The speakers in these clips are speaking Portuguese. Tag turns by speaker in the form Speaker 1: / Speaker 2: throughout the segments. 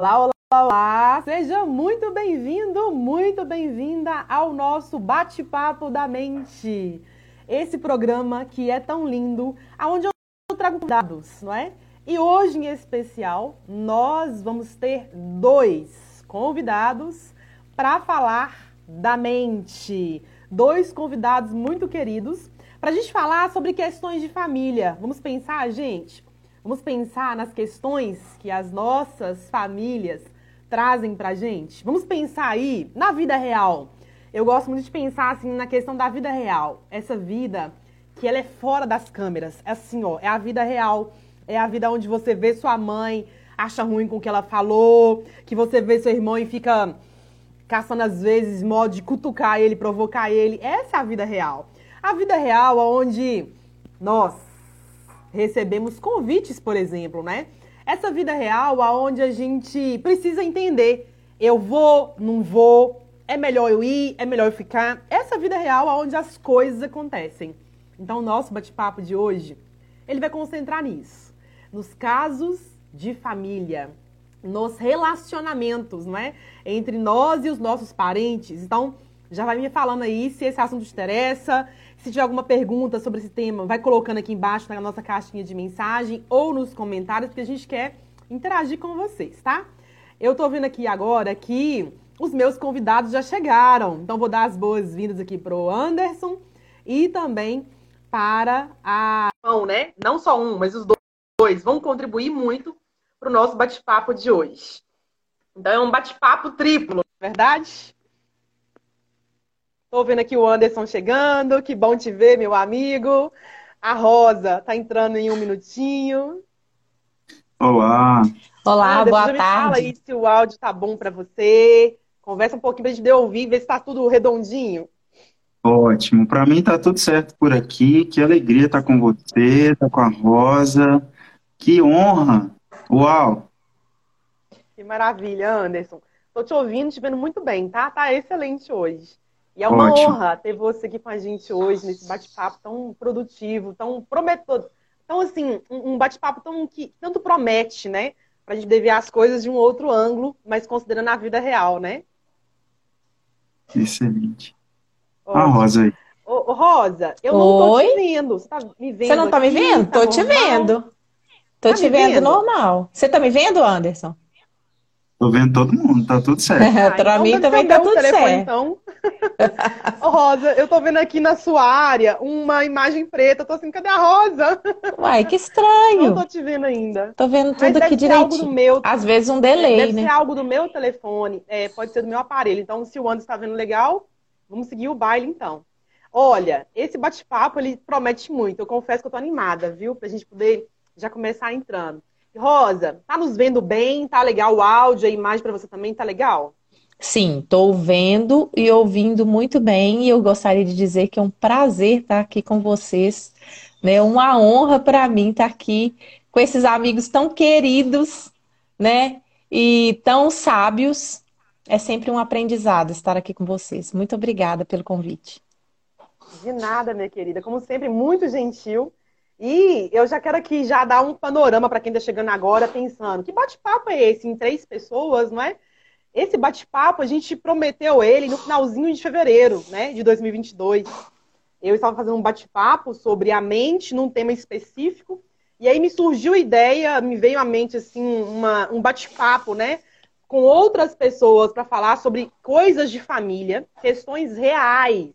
Speaker 1: Olá, olá, olá! Seja muito bem-vindo, muito bem-vinda ao nosso Bate-Papo da Mente. Esse programa que é tão lindo, aonde eu trago dados, não é? E hoje, em especial, nós vamos ter dois convidados para falar da mente. Dois convidados muito queridos para a gente falar sobre questões de família. Vamos pensar, gente? Vamos pensar nas questões que as nossas famílias trazem para a gente? Vamos pensar aí na vida real. Eu gosto muito de pensar assim na questão da vida real. Essa vida que ela é fora das câmeras. É assim, ó, é a vida real. É a vida onde você vê sua mãe, acha ruim com o que ela falou, que você vê seu irmão e fica caçando às vezes modo de cutucar ele, provocar ele. Essa é a vida real. A vida real, onde nós recebemos convites, por exemplo, né? Essa vida real, aonde a gente precisa entender, eu vou, não vou, é melhor eu ir, é melhor eu ficar. Essa vida real, aonde as coisas acontecem. Então, o nosso bate-papo de hoje, ele vai concentrar nisso, nos casos de família, nos relacionamentos, né? Entre nós e os nossos parentes. Então, já vai me falando aí se esse assunto te interessa. Se tiver alguma pergunta sobre esse tema, vai colocando aqui embaixo na nossa caixinha de mensagem ou nos comentários, porque a gente quer interagir com vocês, tá? Eu tô vendo aqui agora que os meus convidados já chegaram. Então, vou dar as boas-vindas aqui pro Anderson e também para a. Não, né? Não só um, mas os dois vão contribuir muito para o nosso bate-papo de hoje. Então, é um bate-papo triplo, é verdade? Estou vendo aqui o Anderson chegando. Que bom te ver, meu amigo. A Rosa está entrando em um minutinho.
Speaker 2: Olá.
Speaker 3: Olá, Anderson, boa tarde.
Speaker 1: Fala aí se o áudio está bom para você. Conversa um pouquinho para a gente ouvir, ver se está tudo redondinho.
Speaker 2: Ótimo. Para mim está tudo certo por aqui. Que alegria estar tá com você, estar tá com a Rosa. Que honra. Uau.
Speaker 1: Que maravilha, Anderson. Estou te ouvindo, te vendo muito bem, tá? Tá excelente hoje. E é uma Ótimo. honra ter você aqui com a gente hoje, nesse bate-papo tão produtivo, tão prometedor. Então, assim, um bate-papo tão que tanto promete, né? Pra gente ver as coisas de um outro ângulo, mas considerando a vida real, né?
Speaker 2: Excelente. Ótimo. A Rosa aí.
Speaker 1: Ô, Rosa, eu não tô te vendo. Você tá me vendo?
Speaker 3: Você não tá
Speaker 1: aqui?
Speaker 3: me vendo?
Speaker 1: Tá
Speaker 3: tô te vendo. Tô
Speaker 1: tá
Speaker 3: te vendo, vendo normal. Você tá me vendo, Anderson?
Speaker 2: Tô vendo todo mundo, tá tudo certo.
Speaker 3: Ah, pra então mim também tá tudo telefone, certo. Então.
Speaker 1: Rosa, eu tô vendo aqui na sua área uma imagem preta. Eu tô assim, cadê a Rosa?
Speaker 3: Uai, que estranho.
Speaker 1: Não tô te vendo ainda.
Speaker 3: Tô vendo tudo Mas aqui direitinho. Meu... Às vezes um delay,
Speaker 1: deve
Speaker 3: né?
Speaker 1: Deve ser algo do meu telefone, é, pode ser do meu aparelho. Então, se o Anderson está vendo legal, vamos seguir o baile então. Olha, esse bate-papo, ele promete muito. Eu confesso que eu tô animada, viu? Pra gente poder já começar entrando. Rosa, tá nos vendo bem? Tá legal o áudio, a imagem para você também tá legal?
Speaker 3: Sim, estou vendo e ouvindo muito bem e eu gostaria de dizer que é um prazer estar aqui com vocês, né? Uma honra para mim estar aqui com esses amigos tão queridos, né? E tão sábios. É sempre um aprendizado estar aqui com vocês. Muito obrigada pelo convite.
Speaker 1: De nada, minha querida. Como sempre, muito gentil. E eu já quero aqui já dar um panorama para quem está chegando agora pensando, que bate-papo é esse em três pessoas, não é? Esse bate-papo a gente prometeu ele no finalzinho de fevereiro, né, de 2022. Eu estava fazendo um bate-papo sobre a mente num tema específico, e aí me surgiu a ideia, me veio à mente assim uma, um bate-papo, né, com outras pessoas para falar sobre coisas de família, questões reais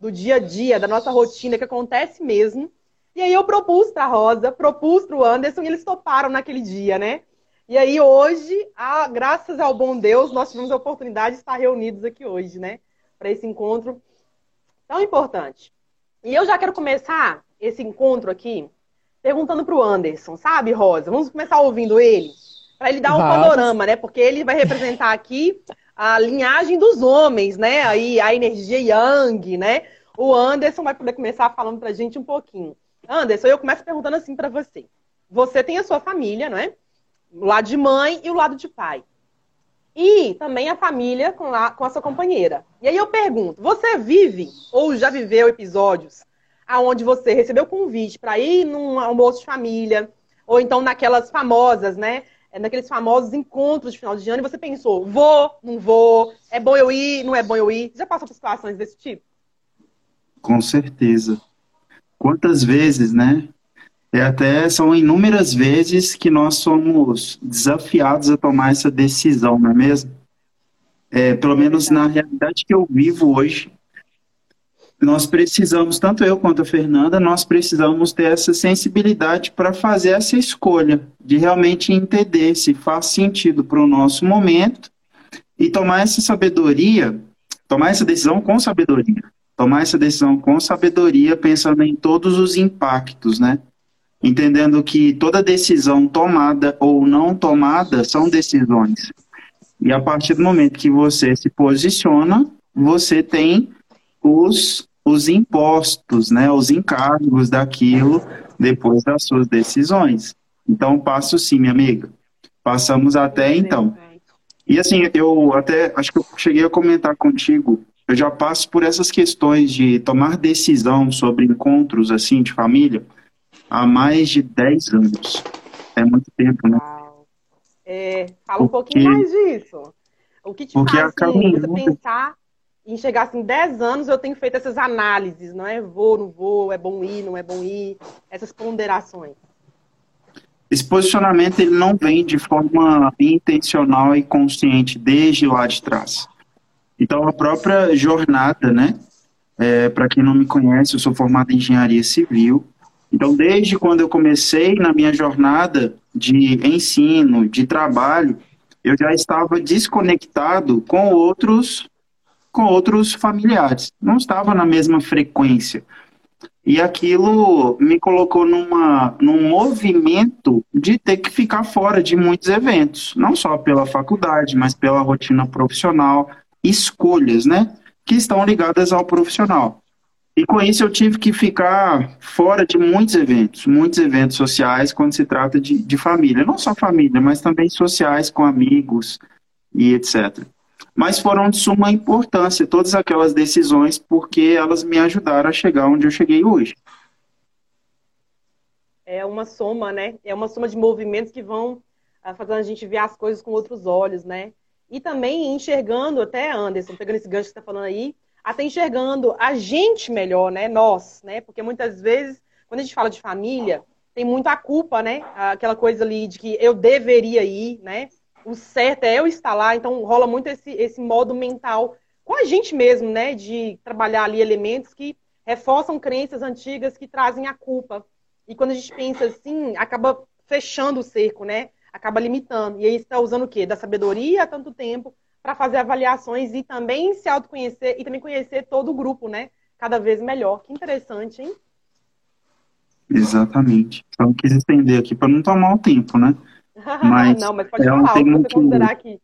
Speaker 1: do dia a dia, da nossa rotina que acontece mesmo e aí eu propus para a Rosa, propus para o Anderson e eles toparam naquele dia, né? E aí hoje, ah, graças ao bom Deus, nós tivemos a oportunidade de estar reunidos aqui hoje, né? Para esse encontro tão importante. E eu já quero começar esse encontro aqui perguntando para o Anderson, sabe, Rosa? Vamos começar ouvindo ele, para ele dar um Vamos. panorama, né? Porque ele vai representar aqui a linhagem dos homens, né? Aí a energia Yang, né? O Anderson vai poder começar falando para a gente um pouquinho. Anderson, eu começo perguntando assim para você. Você tem a sua família, não é? O lado de mãe e o lado de pai. E também a família com a, com a sua companheira. E aí eu pergunto, você vive ou já viveu episódios aonde você recebeu convite para ir num almoço de família, ou então naquelas famosas, né? é, naqueles famosos encontros de final de ano, e você pensou, vou, não vou, é bom eu ir, não é bom eu ir? Já passou por situações desse tipo?
Speaker 2: Com certeza. Quantas vezes, né? É até são inúmeras vezes que nós somos desafiados a tomar essa decisão, não é mesmo? É, pelo menos na realidade que eu vivo hoje, nós precisamos, tanto eu quanto a Fernanda, nós precisamos ter essa sensibilidade para fazer essa escolha, de realmente entender se faz sentido para o nosso momento e tomar essa sabedoria, tomar essa decisão com sabedoria. Tomar essa decisão com sabedoria, pensando em todos os impactos, né? Entendendo que toda decisão tomada ou não tomada são decisões. E a partir do momento que você se posiciona, você tem os, os impostos, né, os encargos daquilo depois das suas decisões. Então, passo sim, minha amiga. Passamos até então. E assim, eu até acho que eu cheguei a comentar contigo, eu já passo por essas questões de tomar decisão sobre encontros assim de família há mais de 10 anos. É muito tempo, né?
Speaker 1: É, fala um Porque... pouquinho mais disso. O que te Porque faz assim, você pensar em chegar assim, 10 anos eu tenho feito essas análises, não é? Vou, não vou, é bom ir, não é bom ir, essas ponderações.
Speaker 2: Esse posicionamento ele não vem de forma intencional e consciente desde lá de trás. Então a própria jornada, né? É, Para quem não me conhece, eu sou formado em engenharia civil. Então desde quando eu comecei na minha jornada de ensino, de trabalho, eu já estava desconectado com outros com outros familiares. Não estava na mesma frequência. E aquilo me colocou numa, num movimento de ter que ficar fora de muitos eventos, não só pela faculdade, mas pela rotina profissional, escolhas, né, que estão ligadas ao profissional. E com isso eu tive que ficar fora de muitos eventos, muitos eventos sociais quando se trata de, de família, não só família, mas também sociais com amigos e etc mas foram de suma importância todas aquelas decisões, porque elas me ajudaram a chegar onde eu cheguei hoje.
Speaker 1: É uma soma, né? É uma soma de movimentos que vão ah, fazendo a gente ver as coisas com outros olhos, né? E também enxergando, até Anderson, pegando esse gancho que você está falando aí, até enxergando a gente melhor, né? Nós, né? Porque muitas vezes, quando a gente fala de família, tem muita culpa, né? Aquela coisa ali de que eu deveria ir, né? o certo é eu estar lá, então rola muito esse, esse modo mental com a gente mesmo, né? De trabalhar ali elementos que reforçam crenças antigas que trazem a culpa. E quando a gente pensa assim, acaba fechando o cerco, né? Acaba limitando. E aí está usando o quê? Da sabedoria há tanto tempo para fazer avaliações e também se autoconhecer e também conhecer todo o grupo, né? Cada vez melhor. Que interessante, hein?
Speaker 2: Exatamente. Então quis estender aqui para não tomar o tempo, né?
Speaker 1: Mas não, mas pode é falar, um o que você considerar que,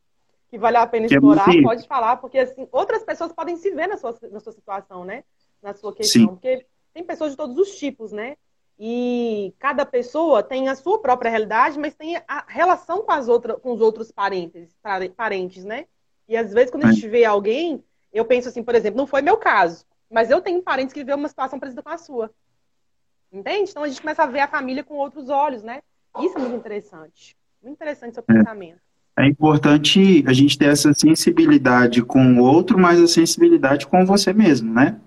Speaker 1: que vale a pena que é explorar, é pode falar, porque assim, outras pessoas podem se ver na sua, na sua situação, né? Na sua questão. Sim. Porque tem pessoas de todos os tipos, né? E cada pessoa tem a sua própria realidade, mas tem a relação com, as outras, com os outros parentes, parentes, né? E às vezes, quando a gente vê alguém, eu penso assim, por exemplo, não foi meu caso, mas eu tenho parentes que vivem uma situação parecida com a sua. Entende? Então a gente começa a ver a família com outros olhos, né? Isso é muito interessante. Muito interessante seu pensamento.
Speaker 2: É importante a gente ter essa sensibilidade com o outro, mas a sensibilidade com você mesmo, né?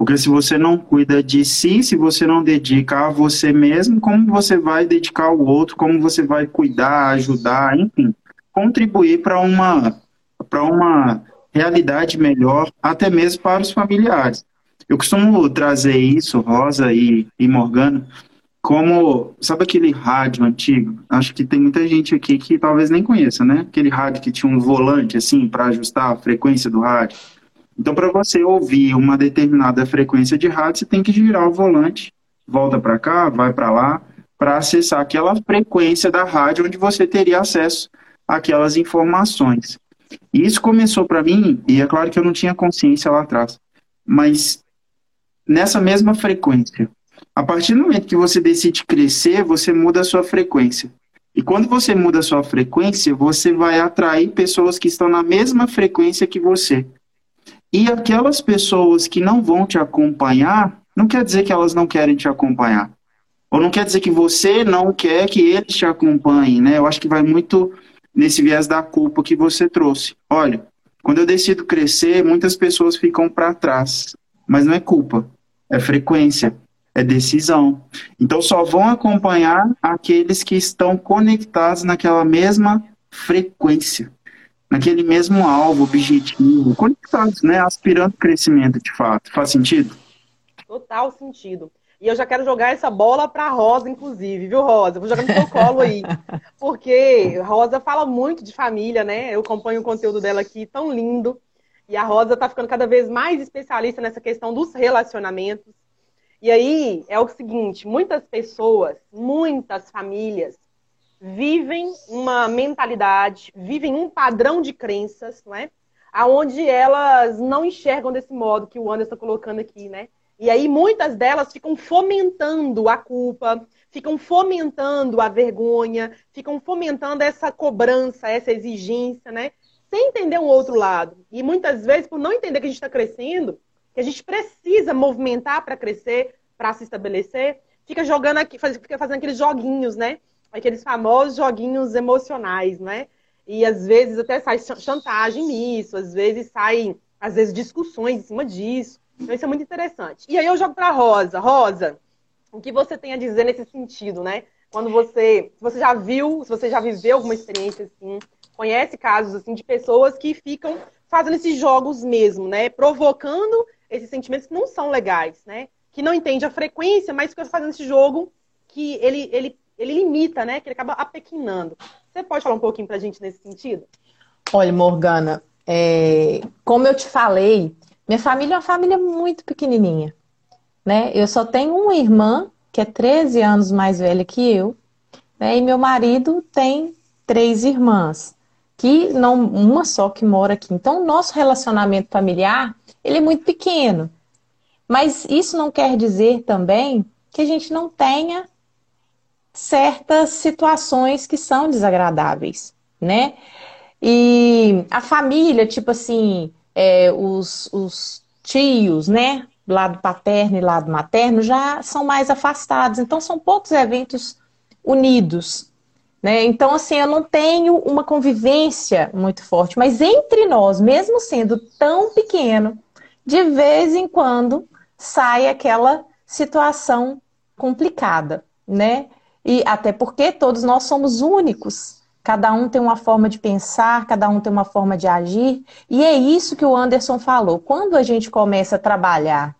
Speaker 2: Porque se você não cuida de si, se você não dedica a você mesmo, como você vai dedicar ao outro, como você vai cuidar, ajudar, enfim, contribuir para uma, para uma realidade melhor, até mesmo para os familiares. Eu costumo trazer isso, Rosa e, e Morgana, como, sabe aquele rádio antigo? Acho que tem muita gente aqui que talvez nem conheça, né? Aquele rádio que tinha um volante assim para ajustar a frequência do rádio. Então, para você ouvir uma determinada frequência de rádio, você tem que girar o volante, volta para cá, vai para lá, para acessar aquela frequência da rádio onde você teria acesso àquelas informações. E isso começou para mim, e é claro que eu não tinha consciência lá atrás, mas nessa mesma frequência, a partir do momento que você decide crescer, você muda a sua frequência. E quando você muda a sua frequência, você vai atrair pessoas que estão na mesma frequência que você. E aquelas pessoas que não vão te acompanhar, não quer dizer que elas não querem te acompanhar. Ou não quer dizer que você não quer que eles te acompanhem, né? Eu acho que vai muito nesse viés da culpa que você trouxe. Olha, quando eu decido crescer, muitas pessoas ficam para trás, mas não é culpa, é frequência, é decisão. Então só vão acompanhar aqueles que estão conectados naquela mesma frequência, naquele mesmo alvo, objetivo, conectados, né? Aspirando crescimento de fato. Faz sentido?
Speaker 1: Total sentido. E eu já quero jogar essa bola para Rosa, inclusive, viu, Rosa? Vou jogar no seu colo aí. Porque Rosa fala muito de família, né? Eu acompanho o conteúdo dela aqui, tão lindo. E a Rosa tá ficando cada vez mais especialista nessa questão dos relacionamentos. E aí é o seguinte: muitas pessoas, muitas famílias vivem uma mentalidade, vivem um padrão de crenças, não é? Aonde elas não enxergam desse modo que o Anderson está colocando aqui, né? E aí muitas delas ficam fomentando a culpa, ficam fomentando a vergonha, ficam fomentando essa cobrança, essa exigência, né? Sem entender um outro lado. E muitas vezes, por não entender que a gente está crescendo, que a gente precisa movimentar para crescer, para se estabelecer, fica jogando aqui, fica fazendo aqueles joguinhos, né? Aqueles famosos joguinhos emocionais, né? E às vezes até sai chantagem nisso, às vezes saem, às vezes, discussões em cima disso. Então isso é muito interessante. E aí eu jogo para Rosa. Rosa, o que você tem a dizer nesse sentido, né? Quando você, se você já viu, se você já viveu alguma experiência assim, conhece casos assim de pessoas que ficam fazendo esses jogos mesmo, né? Provocando esses sentimentos que não são legais, né? Que não entende a frequência, mas fica fazendo esse jogo que ele, ele, ele limita, né? Que ele acaba apequinando. Você pode falar um pouquinho pra gente nesse sentido?
Speaker 3: Olha, Morgana, é... como eu te falei, minha família é uma família muito pequenininha, né? Eu só tenho uma irmã que é 13 anos mais velha que eu, né? E meu marido tem três irmãs, que não uma só que mora aqui. Então, nosso relacionamento familiar, ele é muito pequeno. Mas isso não quer dizer também que a gente não tenha certas situações que são desagradáveis, né? E a família, tipo assim, é, os, os tios, né? Lado paterno e lado materno já são mais afastados. Então, são poucos eventos unidos. Né? Então, assim, eu não tenho uma convivência muito forte, mas entre nós, mesmo sendo tão pequeno, de vez em quando sai aquela situação complicada, né? E até porque todos nós somos únicos, Cada um tem uma forma de pensar, cada um tem uma forma de agir. E é isso que o Anderson falou. Quando a gente começa a trabalhar,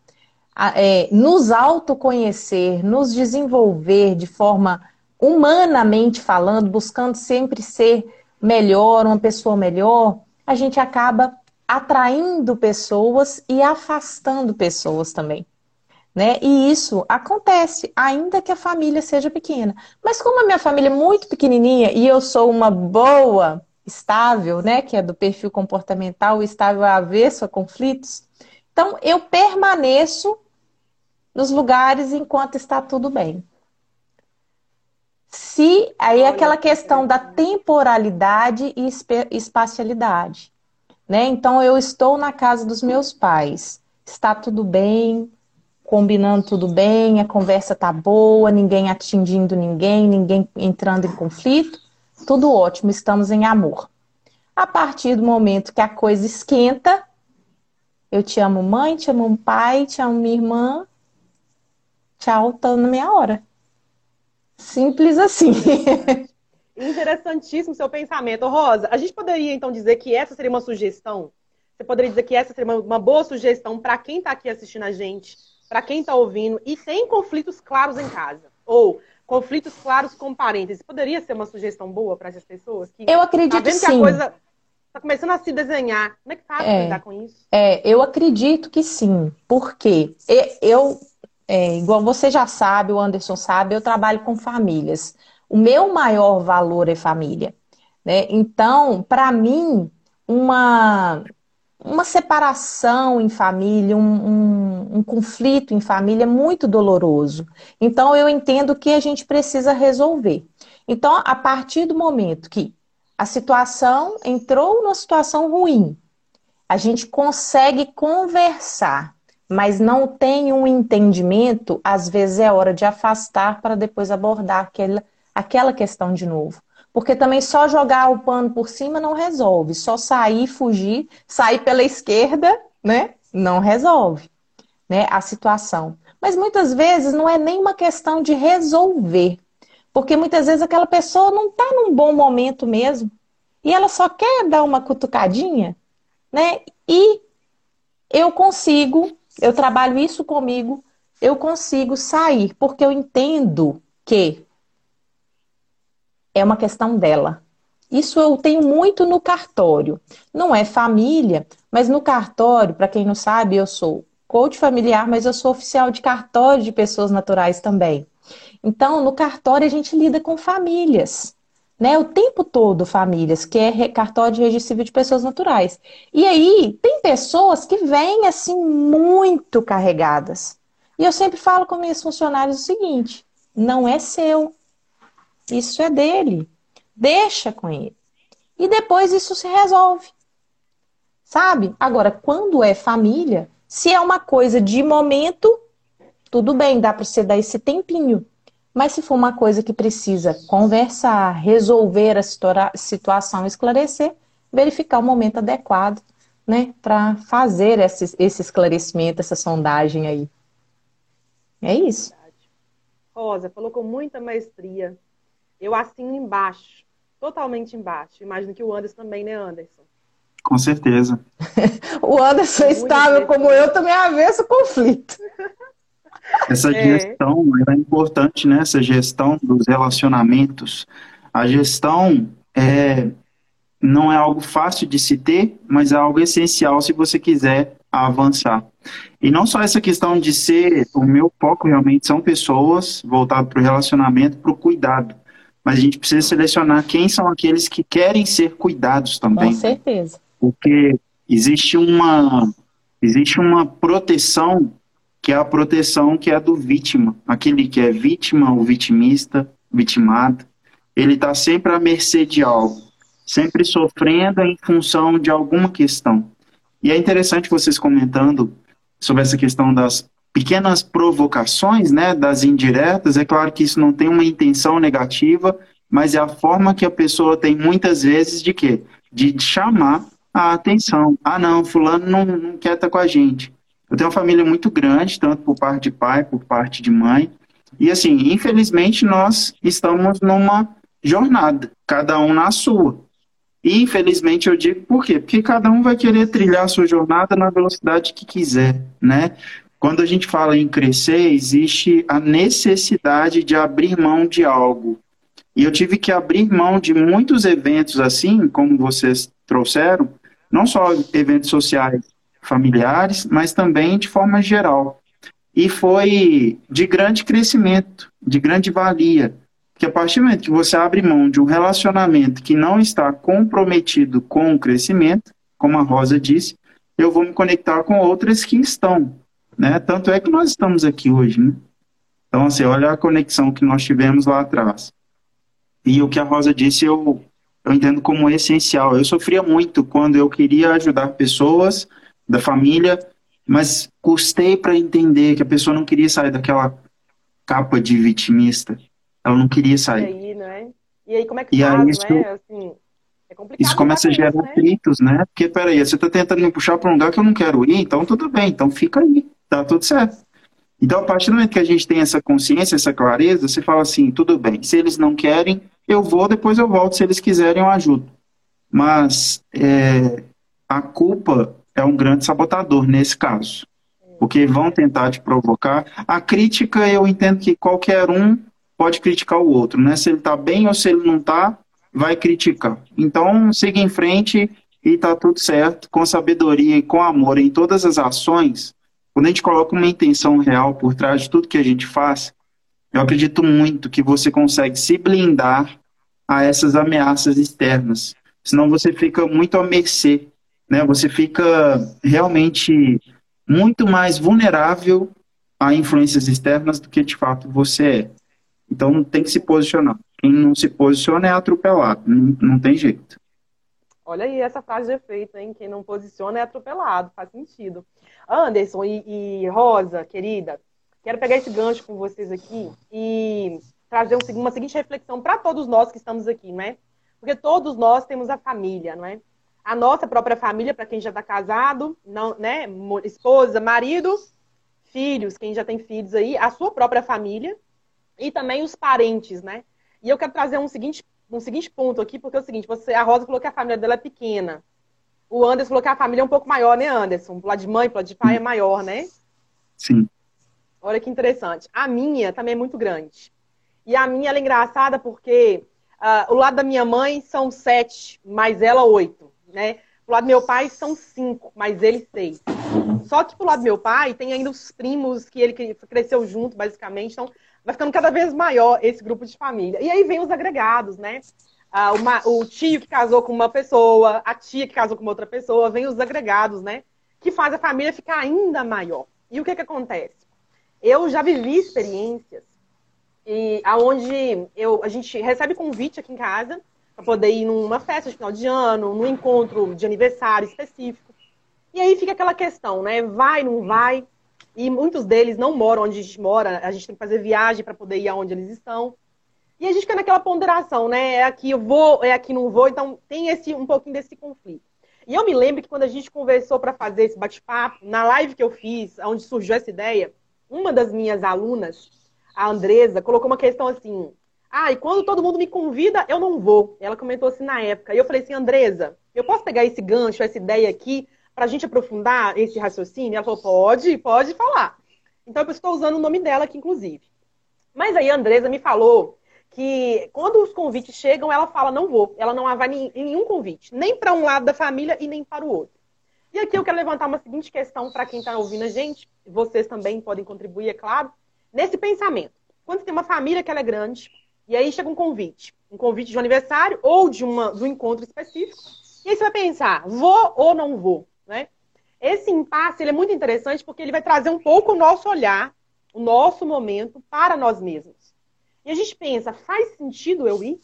Speaker 3: é, nos autoconhecer, nos desenvolver de forma humanamente falando, buscando sempre ser melhor, uma pessoa melhor, a gente acaba atraindo pessoas e afastando pessoas também. Né? E isso acontece, ainda que a família seja pequena. Mas como a minha família é muito pequenininha e eu sou uma boa, estável, né, que é do perfil comportamental, estável avesso a conflitos, então eu permaneço nos lugares enquanto está tudo bem. Se aí é aquela questão da temporalidade e espacialidade, né? Então eu estou na casa dos meus pais, está tudo bem, combinando tudo bem, a conversa tá boa, ninguém atingindo ninguém, ninguém entrando em conflito, tudo ótimo, estamos em amor. A partir do momento que a coisa esquenta, eu te amo mãe, te amo pai, te amo minha irmã, tchau, tá na minha hora. Simples assim.
Speaker 1: Interessantíssimo seu pensamento. Rosa, a gente poderia então dizer que essa seria uma sugestão? Você poderia dizer que essa seria uma, boa sugestão para quem está aqui assistindo a gente para quem está ouvindo e sem conflitos claros em casa. Ou conflitos claros com parentes. Poderia ser uma sugestão boa para essas pessoas? Que
Speaker 3: eu acredito tá vendo sim. que a coisa
Speaker 1: está começando a se desenhar. Como é que faz é, lidar com isso?
Speaker 3: É, eu acredito que sim. Porque eu, é, igual você já sabe, o Anderson sabe, eu trabalho com famílias. O meu maior valor é família. Né? Então, para mim, uma uma separação em família, um, um, um, conflito em família é muito doloroso. Então, eu entendo que a gente precisa resolver. Então, a partir do momento que a situação entrou numa situação ruim, a gente consegue conversar, mas não tem um entendimento, às vezes é hora de afastar para depois abordar aquela, aquela questão de novo. Porque também só jogar o pano por cima não resolve. Só sair, fugir, sair pela esquerda, né? Não resolve né, a situação. Mas muitas vezes não é nem uma questão de resolver. Porque muitas vezes aquela pessoa não está num bom momento mesmo. E ela só quer dar uma cutucadinha, né? E eu consigo eu trabalho isso comigo, eu consigo sair, porque eu entendo que é uma questão dela. Isso eu tenho muito no cartório. Não é família, mas no cartório, para quem não sabe, eu sou coach familiar, mas eu sou oficial de cartório de pessoas naturais também. Então, no cartório a gente lida com famílias né, o tempo todo famílias, que é cartório de registro civil de pessoas naturais. E aí, tem pessoas que vêm assim muito carregadas. E eu sempre falo com meus funcionários o seguinte: não é seu. Isso é dele. Deixa com ele. E depois isso se resolve. Sabe? Agora, quando é família, se é uma coisa de momento, tudo bem, dá para você dar esse tempinho. Mas se for uma coisa que precisa conversar, resolver a situação, esclarecer, verificar o momento adequado, né, para fazer esse, esse esclarecimento, essa sondagem aí. É isso.
Speaker 1: Rosa, falou com muita maestria. Eu assino embaixo, totalmente embaixo. Imagino que o Anderson também, né, Anderson?
Speaker 2: Com certeza.
Speaker 3: o Anderson é estável como eu, também avesso conflito.
Speaker 2: Essa é. gestão é importante, né? Essa gestão dos relacionamentos. A gestão é, não é algo fácil de se ter, mas é algo essencial se você quiser avançar. E não só essa questão de ser, o meu foco realmente são pessoas voltadas para o relacionamento, para o cuidado. Mas a gente precisa selecionar quem são aqueles que querem ser cuidados também. Com
Speaker 3: certeza.
Speaker 2: Porque existe uma, existe uma proteção que é a proteção que é do vítima, aquele que é vítima ou vitimista, vitimado, ele está sempre à mercê de algo, sempre sofrendo em função de alguma questão. E é interessante vocês comentando sobre essa questão das pequenas provocações, né, das indiretas. É claro que isso não tem uma intenção negativa, mas é a forma que a pessoa tem muitas vezes de quê? De chamar a atenção. Ah, não, fulano não, não quer estar com a gente. Eu tenho uma família muito grande, tanto por parte de pai, por parte de mãe. E assim, infelizmente nós estamos numa jornada, cada um na sua. E infelizmente eu digo por quê? Porque cada um vai querer trilhar a sua jornada na velocidade que quiser, né? Quando a gente fala em crescer, existe a necessidade de abrir mão de algo. E eu tive que abrir mão de muitos eventos assim, como vocês trouxeram, não só eventos sociais, familiares, mas também de forma geral. E foi de grande crescimento, de grande valia, que a partir do momento que você abre mão de um relacionamento que não está comprometido com o crescimento, como a Rosa disse, eu vou me conectar com outras que estão, né? Tanto é que nós estamos aqui hoje, né? Então, assim, olha a conexão que nós tivemos lá atrás. E o que a Rosa disse, eu, eu entendo como essencial. Eu sofria muito quando eu queria ajudar pessoas, da família, mas custei para entender que a pessoa não queria sair daquela capa de vitimista. Ela não queria sair.
Speaker 1: E aí, né? E aí como é que e faz, isso, né? Assim, é
Speaker 2: isso começa a gerar né? atritos, né? Porque, peraí, você está tentando me puxar para um lugar que eu não quero ir, então tudo bem, então fica aí, tá tudo certo. Então, a partir do momento que a gente tem essa consciência, essa clareza, você fala assim, tudo bem, se eles não querem, eu vou, depois eu volto, se eles quiserem, eu ajudo. Mas é, a culpa é um grande sabotador nesse caso. Porque vão tentar te provocar. A crítica, eu entendo que qualquer um pode criticar o outro, né? Se ele está bem ou se ele não está, vai criticar. Então, siga em frente e tá tudo certo, com sabedoria e com amor em todas as ações. Quando a gente coloca uma intenção real por trás de tudo que a gente faz, eu acredito muito que você consegue se blindar a essas ameaças externas. Senão você fica muito à mercê né, você fica realmente muito mais vulnerável a influências externas do que de fato você é. Então tem que se posicionar. Quem não se posiciona é atropelado, não, não tem jeito.
Speaker 1: Olha aí essa frase de efeito, hein? Quem não posiciona é atropelado, faz sentido. Anderson e, e Rosa, querida, quero pegar esse gancho com vocês aqui e trazer um, uma seguinte reflexão para todos nós que estamos aqui, não é? Porque todos nós temos a família, não é? A nossa própria família, para quem já está casado, não, né? Esposa, marido, filhos, quem já tem filhos aí, a sua própria família e também os parentes, né? E eu quero trazer um seguinte, um seguinte ponto aqui, porque é o seguinte, você, a Rosa falou que a família dela é pequena. O Anderson falou que a família é um pouco maior, né, Anderson? Pro lado de mãe, pro lado de pai é maior, né?
Speaker 2: Sim.
Speaker 1: Olha que interessante. A minha também é muito grande. E a minha ela é engraçada porque uh, o lado da minha mãe são sete, mais ela oito, né? Pro lado do meu pai são cinco, mais ele seis. Só que pro lado do meu pai tem ainda os primos que ele cresceu junto, basicamente. Então, vai ficando cada vez maior esse grupo de família. E aí vem os agregados, né? Ah, uma, o tio que casou com uma pessoa, a tia que casou com outra pessoa, vem os agregados, né? Que faz a família ficar ainda maior. E o que que acontece? Eu já vivi experiências e aonde eu, a gente recebe convite aqui em casa para poder ir numa festa de final de ano, num encontro de aniversário específico. E aí fica aquela questão, né? Vai, não vai? E muitos deles não moram onde a gente mora, a gente tem que fazer viagem para poder ir aonde eles estão. E a gente fica naquela ponderação, né? É aqui eu vou, é aqui não vou, então tem esse um pouquinho desse conflito. E eu me lembro que quando a gente conversou para fazer esse bate-papo, na live que eu fiz, onde surgiu essa ideia, uma das minhas alunas, a Andresa, colocou uma questão assim: ah, e quando todo mundo me convida, eu não vou. Ela comentou assim na época. E eu falei assim, Andresa, eu posso pegar esse gancho, essa ideia aqui, para a gente aprofundar esse raciocínio? Ela falou, pode, pode falar. Então, eu estou usando o nome dela aqui, inclusive. Mas aí a Andresa me falou que quando os convites chegam, ela fala, não vou. Ela não em nenhum convite, nem para um lado da família e nem para o outro. E aqui eu quero levantar uma seguinte questão para quem está ouvindo a gente, vocês também podem contribuir, é claro, nesse pensamento. Quando você tem uma família que ela é grande, e aí chega um convite, um convite de um aniversário ou de, uma, de um encontro específico, e aí você vai pensar, vou ou não vou? Né? Esse impasse é muito interessante porque ele vai trazer um pouco o nosso olhar, o nosso momento para nós mesmos. E a gente pensa, faz sentido eu ir?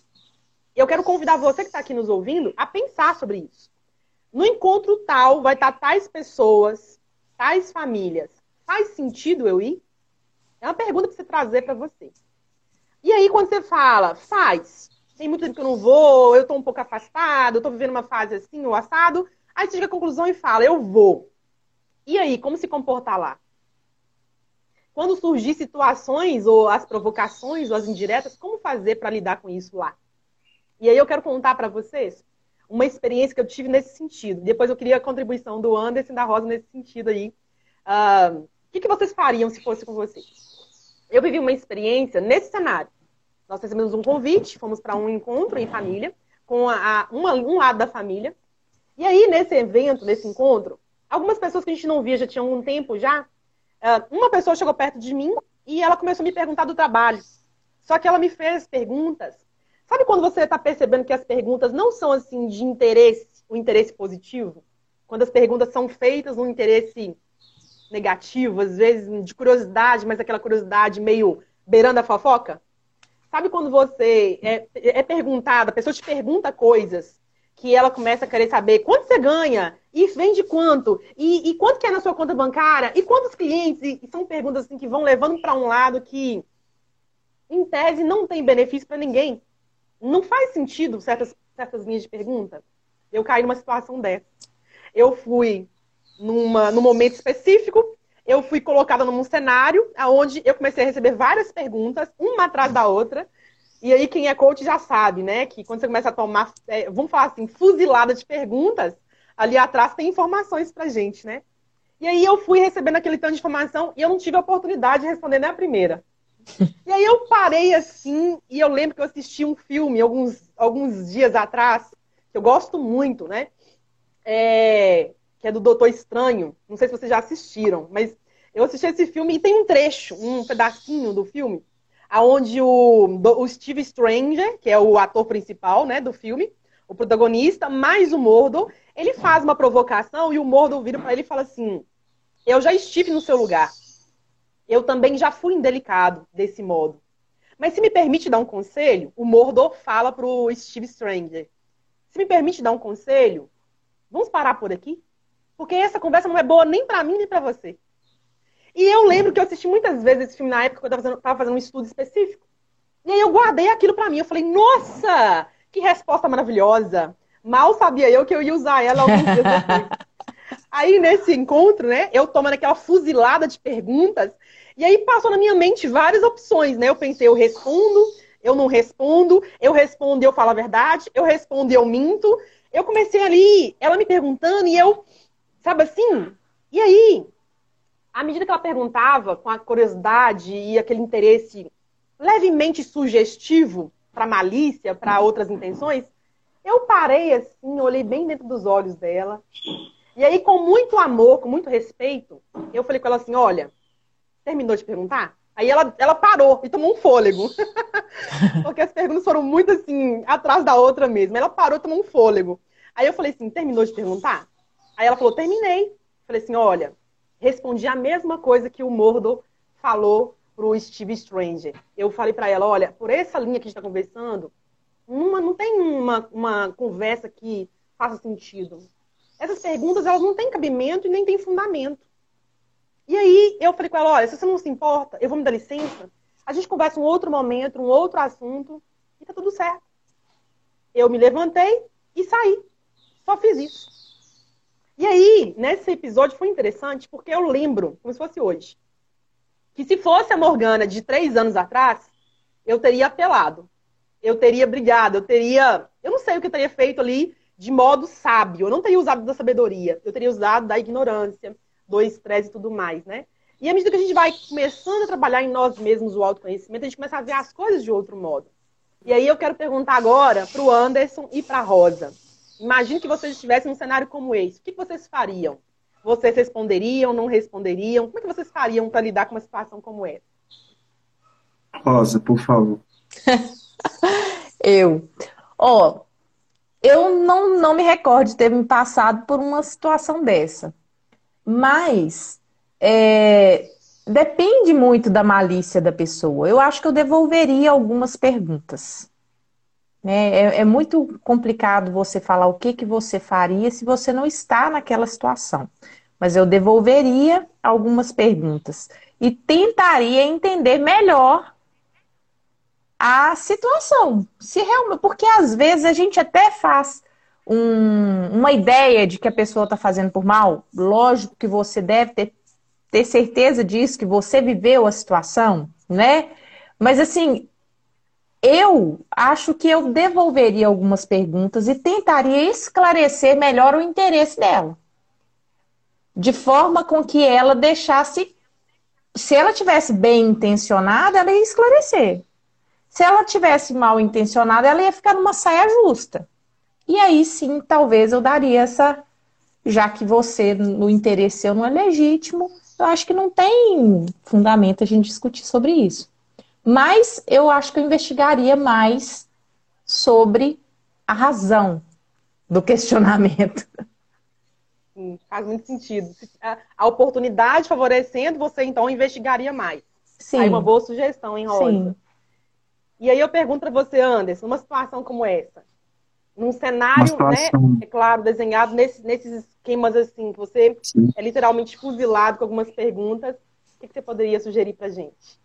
Speaker 1: Eu quero convidar você que está aqui nos ouvindo a pensar sobre isso. No encontro tal, vai estar tais pessoas, tais famílias. Faz sentido eu ir? É uma pergunta para você trazer para você. E aí, quando você fala, faz, tem muito tempo que eu não vou, eu estou um pouco afastado, estou vivendo uma fase assim, ou assado, Aí você chega à conclusão e fala, eu vou. E aí, como se comportar lá? Quando surgir situações, ou as provocações, ou as indiretas, como fazer para lidar com isso lá? E aí eu quero contar para vocês uma experiência que eu tive nesse sentido. Depois eu queria a contribuição do Anderson da Rosa nesse sentido aí. Uh, o que, que vocês fariam se fosse com vocês? Eu vivi uma experiência nesse cenário. Nós recebemos um convite, fomos para um encontro em família, com a, a uma, um lado da família, e aí, nesse evento, nesse encontro, algumas pessoas que a gente não via já tinha algum tempo já, ah, uma pessoa chegou perto de mim e ela começou a me perguntar do trabalho. Só que ela me fez perguntas. Sabe quando você está percebendo que as perguntas não são assim de interesse, o um interesse positivo? Quando as perguntas são feitas num interesse negativo, às vezes de curiosidade, mas aquela curiosidade meio beirando a fofoca? Sabe quando você é, é perguntada, a pessoa te pergunta coisas que ela começa a querer saber quanto você ganha e vende quanto e, e quanto que é na sua conta bancária e quantos clientes e, são perguntas assim que vão levando para um lado que em tese não tem benefício para ninguém. Não faz sentido certas certas linhas de pergunta? Eu caí numa situação dessa. Eu fui numa num momento específico eu fui colocada num cenário onde eu comecei a receber várias perguntas uma atrás da outra e aí, quem é coach já sabe, né? Que quando você começa a tomar, é, vamos falar assim, fuzilada de perguntas, ali atrás tem informações pra gente, né? E aí eu fui recebendo aquele tanto de informação e eu não tive a oportunidade de responder nem a primeira. E aí eu parei assim, e eu lembro que eu assisti um filme alguns, alguns dias atrás, que eu gosto muito, né? É, que é do Doutor Estranho. Não sei se vocês já assistiram, mas eu assisti esse filme e tem um trecho, um pedacinho do filme, aonde o, o Steve Stranger, que é o ator principal né, do filme, o protagonista, mais o Mordo, ele faz uma provocação e o Mordo vira para ele e fala assim: Eu já estive no seu lugar. Eu também já fui indelicado desse modo. Mas se me permite dar um conselho, o Mordo fala pro Steve Stranger: se me permite dar um conselho, vamos parar por aqui? Porque essa conversa não é boa nem para mim nem para você. E eu lembro que eu assisti muitas vezes esse filme na época que eu estava fazendo, fazendo, um estudo específico. E aí eu guardei aquilo para mim. Eu falei, nossa, que resposta maravilhosa. Mal sabia eu que eu ia usar ela alguns dias depois. Aí, nesse encontro, né, eu tomando aquela fuzilada de perguntas, e aí passou na minha mente várias opções, né? Eu pensei, eu respondo, eu não respondo, eu respondo e eu falo a verdade, eu respondo e eu minto. Eu comecei ali, ela me perguntando, e eu, sabe assim? E aí, à medida que ela perguntava, com a curiosidade e aquele interesse levemente sugestivo para malícia, para outras intenções, eu parei assim, olhei bem dentro dos olhos dela e aí, com muito amor, com muito respeito, eu falei com ela assim: olha, terminou de perguntar? Aí ela, ela parou e tomou um fôlego. Porque as perguntas foram muito assim, atrás da outra mesmo. Ela parou e tomou um fôlego. Aí eu falei assim: terminou de perguntar? Aí ela falou: terminei. Falei assim: olha, respondi a mesma coisa que o Mordo falou pro Steve Stranger. Eu falei para ela: olha, por essa linha que a gente está conversando, uma, não tem uma, uma conversa que faça sentido essas perguntas elas não têm cabimento e nem têm fundamento. E aí eu falei com ela, olha, se você não se importa, eu vou me dar licença, a gente conversa um outro momento, um outro assunto, e tá tudo certo. Eu me levantei e saí. Só fiz isso. E aí, nesse episódio foi interessante porque eu lembro, como se fosse hoje, que se fosse a Morgana de três anos atrás, eu teria apelado. Eu teria brigado, eu teria. Eu não sei o que eu teria feito ali de modo sábio. Eu não teria usado da sabedoria, eu teria usado da ignorância, do estresse e tudo mais, né? E à medida que a gente vai começando a trabalhar em nós mesmos o autoconhecimento, a gente começa a ver as coisas de outro modo. E aí eu quero perguntar agora para o Anderson e para a Rosa. Imagine que vocês estivessem num cenário como esse. O que vocês fariam? Vocês responderiam, não responderiam? Como é que vocês fariam para lidar com uma situação como essa?
Speaker 2: Rosa, por favor.
Speaker 3: eu. Ó, oh, eu não, não me recordo de ter me passado por uma situação dessa. Mas é, depende muito da malícia da pessoa. Eu acho que eu devolveria algumas perguntas. Né? É, é, muito complicado você falar o que, que você faria se você não está naquela situação. Mas eu devolveria algumas perguntas e tentaria entender melhor a situação. Se realmente, porque às vezes a gente até faz um, uma ideia de que a pessoa está fazendo por mal. Lógico que você deve ter, ter certeza disso, que você viveu a situação, né? Mas assim, eu acho que eu devolveria algumas perguntas e tentaria esclarecer melhor o interesse dela. De forma com que ela deixasse. Se ela tivesse bem intencionada, ela ia esclarecer. Se ela tivesse mal intencionada, ela ia ficar numa saia justa. E aí sim, talvez eu daria essa. Já que você, no interesse seu, não é legítimo, eu acho que não tem fundamento a gente discutir sobre isso. Mas eu acho que eu investigaria mais sobre a razão do questionamento.
Speaker 1: Sim, faz muito sentido. A oportunidade favorecendo, você então investigaria mais. Sim. Aí uma boa sugestão, hein, Rosa? Sim. E aí eu pergunto para você, Anderson, uma situação como essa, num cenário, né, é claro, desenhado nesse, nesses esquemas assim, que você Sim. é literalmente fuzilado com algumas perguntas, o que, que você poderia sugerir para gente?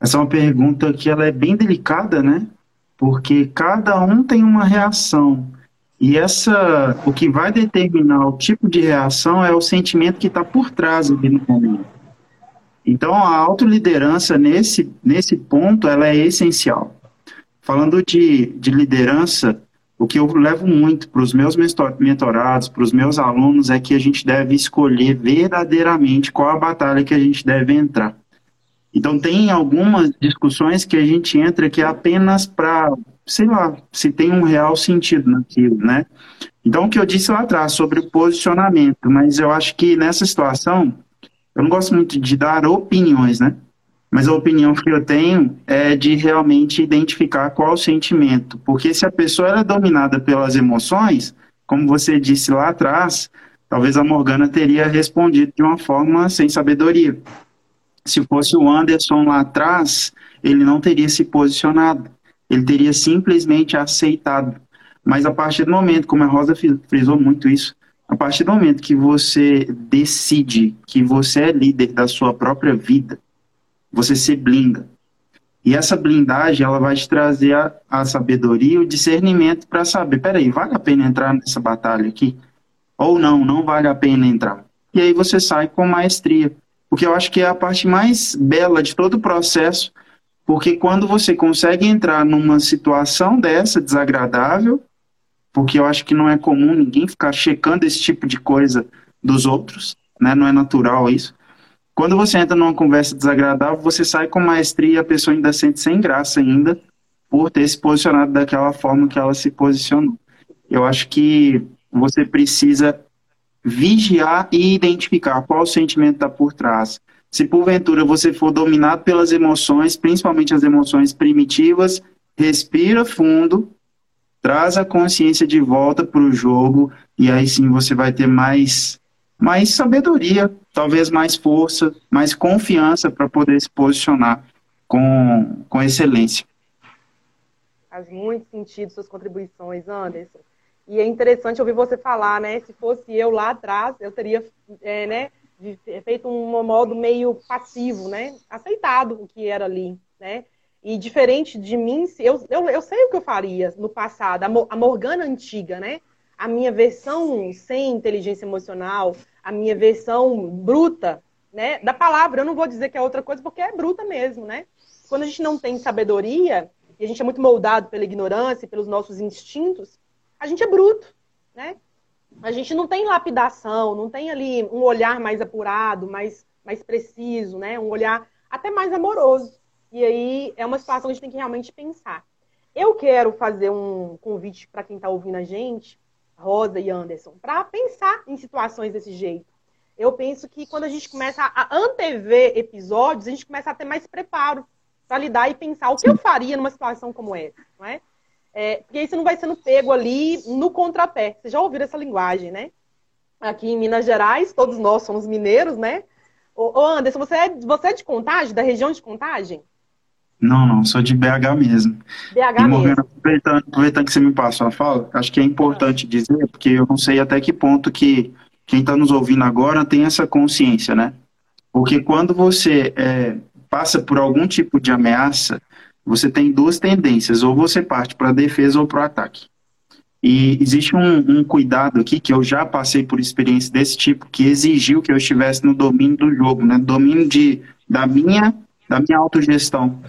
Speaker 2: Essa é uma pergunta que ela é bem delicada, né? Porque cada um tem uma reação. E essa, o que vai determinar o tipo de reação é o sentimento que está por trás ali no momento. Então, a autoliderança nesse, nesse ponto, ela é essencial. Falando de, de liderança, o que eu levo muito para os meus mentorados, para os meus alunos, é que a gente deve escolher verdadeiramente qual a batalha que a gente deve entrar. Então, tem algumas discussões que a gente entra que é apenas para, sei lá, se tem um real sentido naquilo, né? Então, o que eu disse lá atrás sobre o posicionamento, mas eu acho que nessa situação, eu não gosto muito de dar opiniões, né? Mas a opinião que eu tenho é de realmente identificar qual o sentimento. Porque se a pessoa é dominada pelas emoções, como você disse lá atrás, talvez a Morgana teria respondido de uma forma sem sabedoria. Se fosse o Anderson lá atrás, ele não teria se posicionado. Ele teria simplesmente aceitado. Mas a partir do momento, como a Rosa frisou muito isso, a partir do momento que você decide que você é líder da sua própria vida, você se blinda. E essa blindagem, ela vai te trazer a, a sabedoria o discernimento para saber, peraí, vale a pena entrar nessa batalha aqui? Ou não, não vale a pena entrar. E aí você sai com maestria. Porque eu acho que é a parte mais bela de todo o processo, porque quando você consegue entrar numa situação dessa desagradável, porque eu acho que não é comum ninguém ficar checando esse tipo de coisa dos outros, né? Não é natural isso. Quando você entra numa conversa desagradável, você sai com maestria e a pessoa ainda sente sem graça ainda por ter se posicionado daquela forma que ela se posicionou. Eu acho que você precisa vigiar e identificar qual sentimento está por trás. Se porventura você for dominado pelas emoções, principalmente as emoções primitivas, respira fundo, traz a consciência de volta para o jogo e aí sim você vai ter mais mais sabedoria, talvez mais força, mais confiança para poder se posicionar com, com excelência.
Speaker 1: Faz muito sentido suas contribuições, Anderson. E é interessante ouvir você falar, né? Se fosse eu lá atrás, eu teria é, né, feito um modo meio passivo, né? Aceitado o que era ali, né? E diferente de mim, eu, eu, eu sei o que eu faria no passado, a Morgana antiga, né? A minha versão sem inteligência emocional, a minha versão bruta, né? Da palavra, eu não vou dizer que é outra coisa, porque é bruta mesmo, né? Quando a gente não tem sabedoria, e a gente é muito moldado pela ignorância, pelos nossos instintos, a gente é bruto, né? A gente não tem lapidação, não tem ali um olhar mais apurado, mais, mais preciso, né? Um olhar até mais amoroso. E aí é uma situação que a gente tem que realmente pensar. Eu quero fazer um convite para quem está ouvindo a gente, Rosa e Anderson, para pensar em situações desse jeito. Eu penso que quando a gente começa a antever episódios, a gente começa a ter mais preparo para lidar e pensar o que eu faria numa situação como essa, não é? É? Porque aí você não vai sendo pego ali no contrapé. Vocês já ouviram essa linguagem, né? Aqui em Minas Gerais, todos nós somos mineiros, né? Ô, Anderson, você é, você é de Contagem, da região de Contagem?
Speaker 2: Não, não, sou de BH mesmo.
Speaker 1: BH e, mesmo.
Speaker 2: Aproveitando, aproveitando que você me passou a fala, acho que é importante dizer, porque eu não sei até que ponto que quem está nos ouvindo agora tem essa consciência, né? Porque quando você é, passa por algum tipo de ameaça, você tem duas tendências, ou você parte para a defesa ou para o ataque. E existe um, um, cuidado aqui que eu já passei por experiência desse tipo, que exigiu que eu estivesse no domínio do jogo, né? Domínio de, da minha da minha autogestão.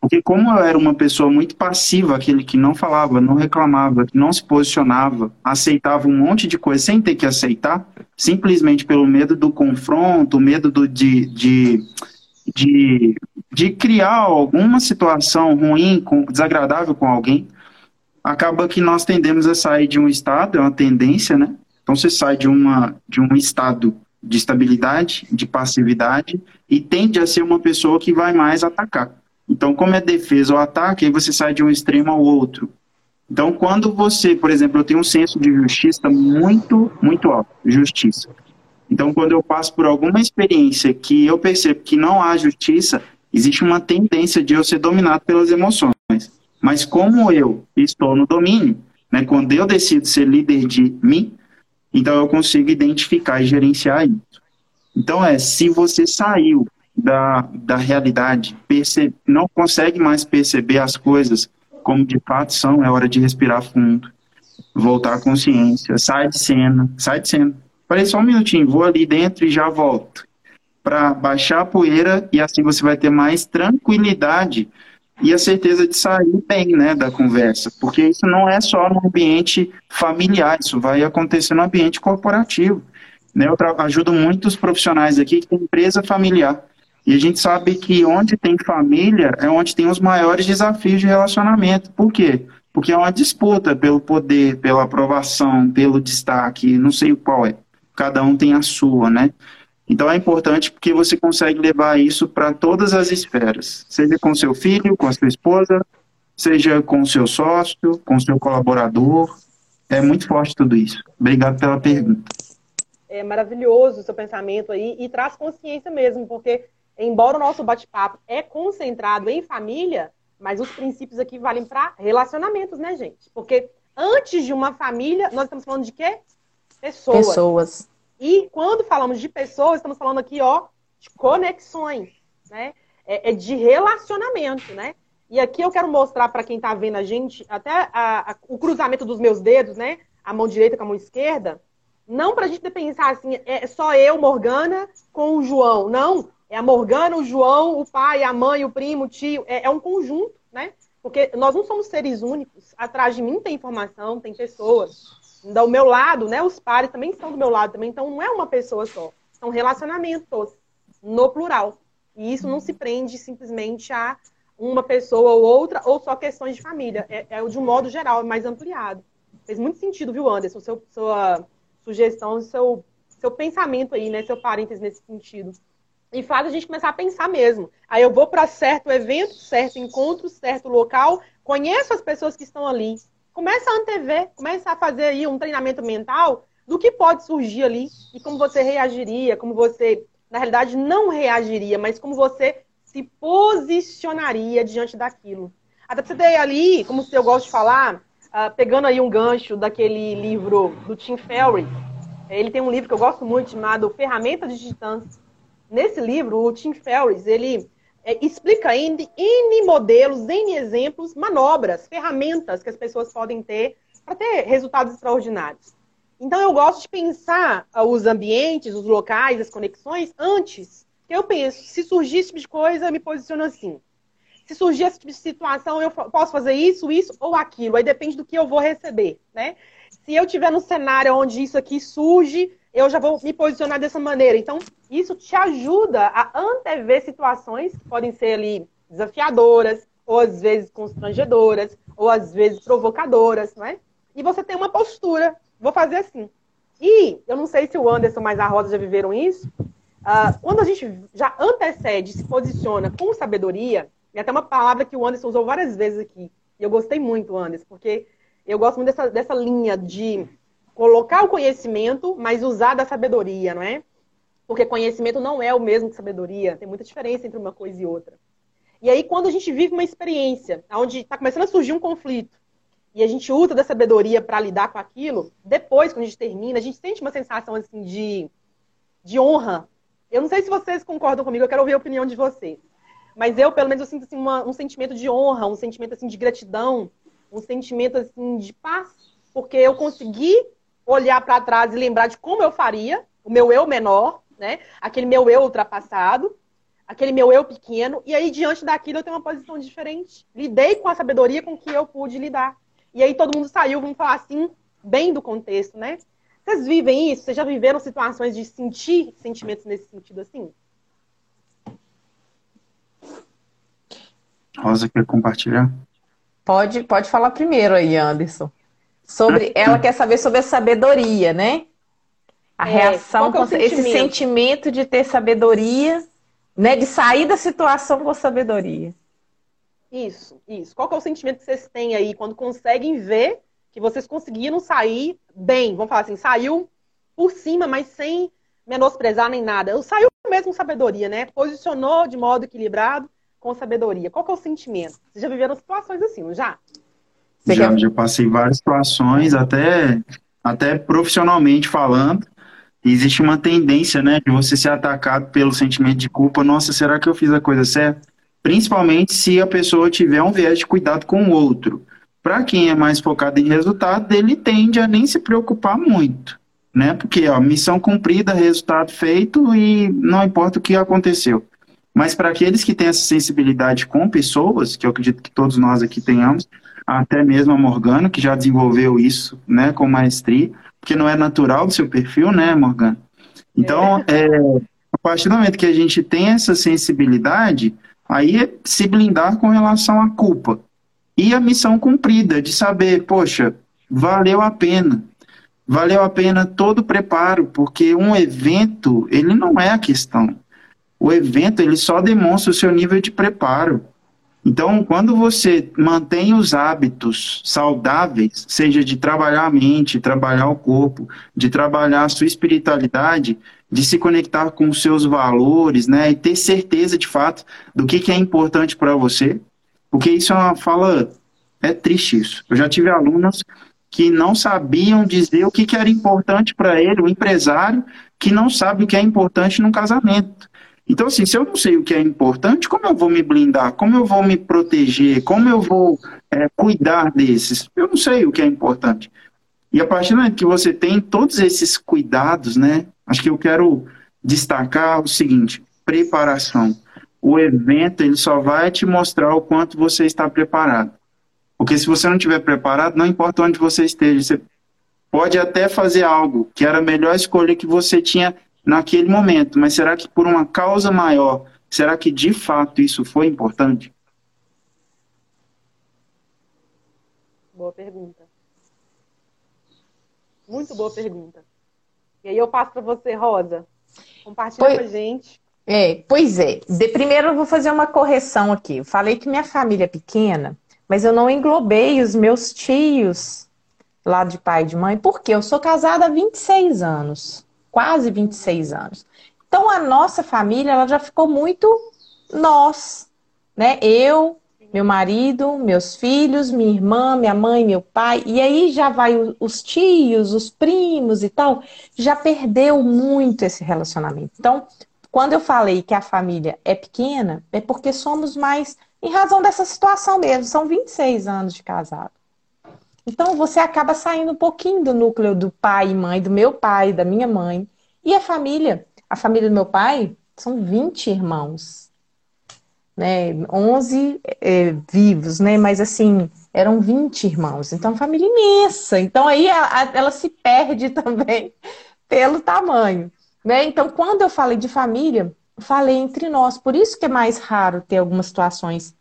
Speaker 2: Porque como eu era uma pessoa muito passiva, aquele que não falava, não reclamava, que não se posicionava, aceitava um monte de coisa sem ter que aceitar, simplesmente pelo medo do confronto, medo do, de, de, de, de criar alguma situação ruim, com, desagradável com alguém, acaba que nós tendemos a sair de um estado, é uma tendência, né? Então você sai de, uma, de um estado de estabilidade, de passividade, e tende a ser uma pessoa que vai mais atacar. Então, como é defesa ou ataque, aí você sai de um extremo ao outro. Então, quando você, por exemplo, eu tenho um senso de justiça muito, muito alto, justiça. Então, quando eu passo por alguma experiência que eu percebo que não há justiça, existe uma tendência de eu ser dominado pelas emoções. Mas como eu estou no domínio, né, quando eu decido ser líder de mim, então eu consigo identificar e gerenciar isso. Então é, se você saiu da, da realidade, percebe, não consegue mais perceber as coisas como de fato são, é hora de respirar fundo, voltar à consciência, sai de cena, sai de cena. Parei só um minutinho, vou ali dentro e já volto. Para baixar a poeira e assim você vai ter mais tranquilidade e a certeza de sair bem né, da conversa, porque isso não é só no ambiente familiar, isso vai acontecer no ambiente corporativo. Né? Eu ajudo muitos profissionais aqui que têm empresa familiar. E a gente sabe que onde tem família é onde tem os maiores desafios de relacionamento. Por quê? Porque é uma disputa pelo poder, pela aprovação, pelo destaque, não sei qual é. Cada um tem a sua, né? Então é importante porque você consegue levar isso para todas as esferas, seja com seu filho, com a sua esposa, seja com seu sócio, com seu colaborador. É muito forte tudo isso. Obrigado pela pergunta.
Speaker 1: É maravilhoso o seu pensamento aí e traz consciência mesmo, porque embora o nosso bate-papo é concentrado em família, mas os princípios aqui valem para relacionamentos, né, gente? Porque antes de uma família, nós estamos falando de quê? Pessoas.
Speaker 3: Pessoas.
Speaker 1: E quando falamos de pessoas, estamos falando aqui, ó, de conexões, né? É, é de relacionamento, né? E aqui eu quero mostrar para quem está vendo a gente, até a, a, o cruzamento dos meus dedos, né? A mão direita com a mão esquerda. Não para a gente pensar assim, é só eu, Morgana, com o João. Não, é a Morgana, o João, o pai, a mãe, o primo, o tio. É, é um conjunto, né? Porque nós não somos seres únicos. Atrás de mim tem informação, tem pessoas. Do meu lado, né? Os pares também estão do meu lado também. Então não é uma pessoa só. São relacionamentos no plural. E isso não se prende simplesmente a uma pessoa ou outra, ou só questões de família. É, é de um modo geral, é mais ampliado. Fez muito sentido, viu, Anderson? Seu, sua sugestão, seu, seu pensamento aí, né? Seu parênteses nesse sentido. E faz a gente começar a pensar mesmo. Aí eu vou para certo evento, certo encontro, certo local, conheço as pessoas que estão ali. Começa a antever, começa a fazer aí um treinamento mental do que pode surgir ali e como você reagiria, como você, na realidade, não reagiria, mas como você se posicionaria diante daquilo. Até você ter ali, como eu gosto de falar, uh, pegando aí um gancho daquele livro do Tim Ferriss, ele tem um livro que eu gosto muito chamado Ferramentas de Titãs. Nesse livro, o Tim Ferriss, ele é, explica em N modelos, N exemplos, manobras, ferramentas que as pessoas podem ter para ter resultados extraordinários. Então, eu gosto de pensar uh, os ambientes, os locais, as conexões antes eu penso, se surgir esse tipo de coisa, eu me posiciono assim. Se surgir esse tipo de situação, eu posso fazer isso, isso ou aquilo. Aí depende do que eu vou receber, né? Se eu tiver no cenário onde isso aqui surge, eu já vou me posicionar dessa maneira. Então, isso te ajuda a antever situações que podem ser ali desafiadoras, ou às vezes constrangedoras, ou às vezes provocadoras, né? E você tem uma postura. Vou fazer assim. E eu não sei se o Anderson mais a Rosa já viveram isso, Uh, quando a gente já antecede, se posiciona com sabedoria, e até uma palavra que o Anderson usou várias vezes aqui, e eu gostei muito, Anderson, porque eu gosto muito dessa, dessa linha de colocar o conhecimento, mas usar da sabedoria, não é? Porque conhecimento não é o mesmo que sabedoria, tem muita diferença entre uma coisa e outra. E aí, quando a gente vive uma experiência onde está começando a surgir um conflito, e a gente usa da sabedoria para lidar com aquilo, depois, quando a gente termina, a gente sente uma sensação assim de, de honra eu não sei se vocês concordam comigo, eu quero ouvir a opinião de vocês. Mas eu, pelo menos, eu sinto assim, uma, um sentimento de honra, um sentimento assim, de gratidão, um sentimento assim, de paz, porque eu consegui olhar para trás e lembrar de como eu faria, o meu eu menor, né? aquele meu eu ultrapassado, aquele meu eu pequeno, e aí diante daquilo eu tenho uma posição diferente. Lidei com a sabedoria com que eu pude lidar. E aí todo mundo saiu, vamos falar assim, bem do contexto, né? Vocês vivem isso? Vocês já viveram situações de sentir sentimentos nesse sentido assim?
Speaker 2: Rosa quer compartilhar?
Speaker 3: Pode, pode falar primeiro aí, Anderson. Sobre, ela quer saber sobre a sabedoria, né? A é, reação, é sentimento? esse sentimento de ter sabedoria, né? De sair da situação com sabedoria.
Speaker 1: Isso, isso. Qual é o sentimento que vocês têm aí quando conseguem ver que vocês conseguiram sair bem, vamos falar assim, saiu por cima, mas sem menosprezar nem nada. Saiu mesmo com sabedoria, né? Posicionou de modo equilibrado com sabedoria. Qual que é o sentimento? Vocês já viveram situações assim, não já?
Speaker 2: Já, já passei várias situações, até, até profissionalmente falando. Existe uma tendência, né, de você ser atacado pelo sentimento de culpa. Nossa, será que eu fiz a coisa certa? Principalmente se a pessoa tiver um viés de cuidado com o outro. Para quem é mais focado em resultado, ele tende a nem se preocupar muito, né? Porque, ó, missão cumprida, resultado feito e não importa o que aconteceu. Mas para aqueles que têm essa sensibilidade com pessoas, que eu acredito que todos nós aqui tenhamos, até mesmo a Morgana, que já desenvolveu isso, né, com maestria, porque não é natural do seu perfil, né, Morgana? Então, é. É, a partir do momento que a gente tem essa sensibilidade, aí é se blindar com relação à culpa e a missão cumprida de saber, poxa, valeu a pena. Valeu a pena todo o preparo, porque um evento, ele não é a questão. O evento, ele só demonstra o seu nível de preparo. Então, quando você mantém os hábitos saudáveis, seja de trabalhar a mente, trabalhar o corpo, de trabalhar a sua espiritualidade, de se conectar com os seus valores, né, e ter certeza de fato do que, que é importante para você, porque isso é uma fala. É triste isso. Eu já tive alunos que não sabiam dizer o que, que era importante para ele, o empresário que não sabe o que é importante num casamento. Então, assim, se eu não sei o que é importante, como eu vou me blindar? Como eu vou me proteger? Como eu vou é, cuidar desses? Eu não sei o que é importante. E a partir do momento que você tem todos esses cuidados, né? Acho que eu quero destacar o seguinte: preparação. O evento ele só vai te mostrar o quanto você está preparado. Porque se você não estiver preparado, não importa onde você esteja, você pode até fazer algo que era a melhor escolha que você tinha naquele momento, mas será que por uma causa maior, será que de fato isso foi importante?
Speaker 1: Boa pergunta. Muito boa pergunta. E aí eu passo para você, Rosa. Compartilha pois, com a gente.
Speaker 3: É, pois é. De primeiro eu vou fazer uma correção aqui. Eu falei que minha família é pequena, mas eu não englobei os meus tios lá de pai e de mãe, porque eu sou casada há 26 anos, quase 26 anos. Então a nossa família ela já ficou muito nós, né? Eu, meu marido, meus filhos, minha irmã, minha mãe, meu pai, e aí já vai os tios, os primos e tal, já perdeu muito esse relacionamento. Então, quando eu falei que a família é pequena, é porque somos mais em razão dessa situação mesmo, são 26 anos de casado. Então você acaba saindo um pouquinho do núcleo do pai e mãe, do meu pai, da minha mãe. E a família, a família do meu pai, são 20 irmãos né, 11 é, vivos, né, mas assim, eram 20 irmãos, então família imensa, então aí ela, ela se perde também pelo tamanho, né, então quando eu falei de família, falei entre nós, por isso que é mais raro ter algumas situações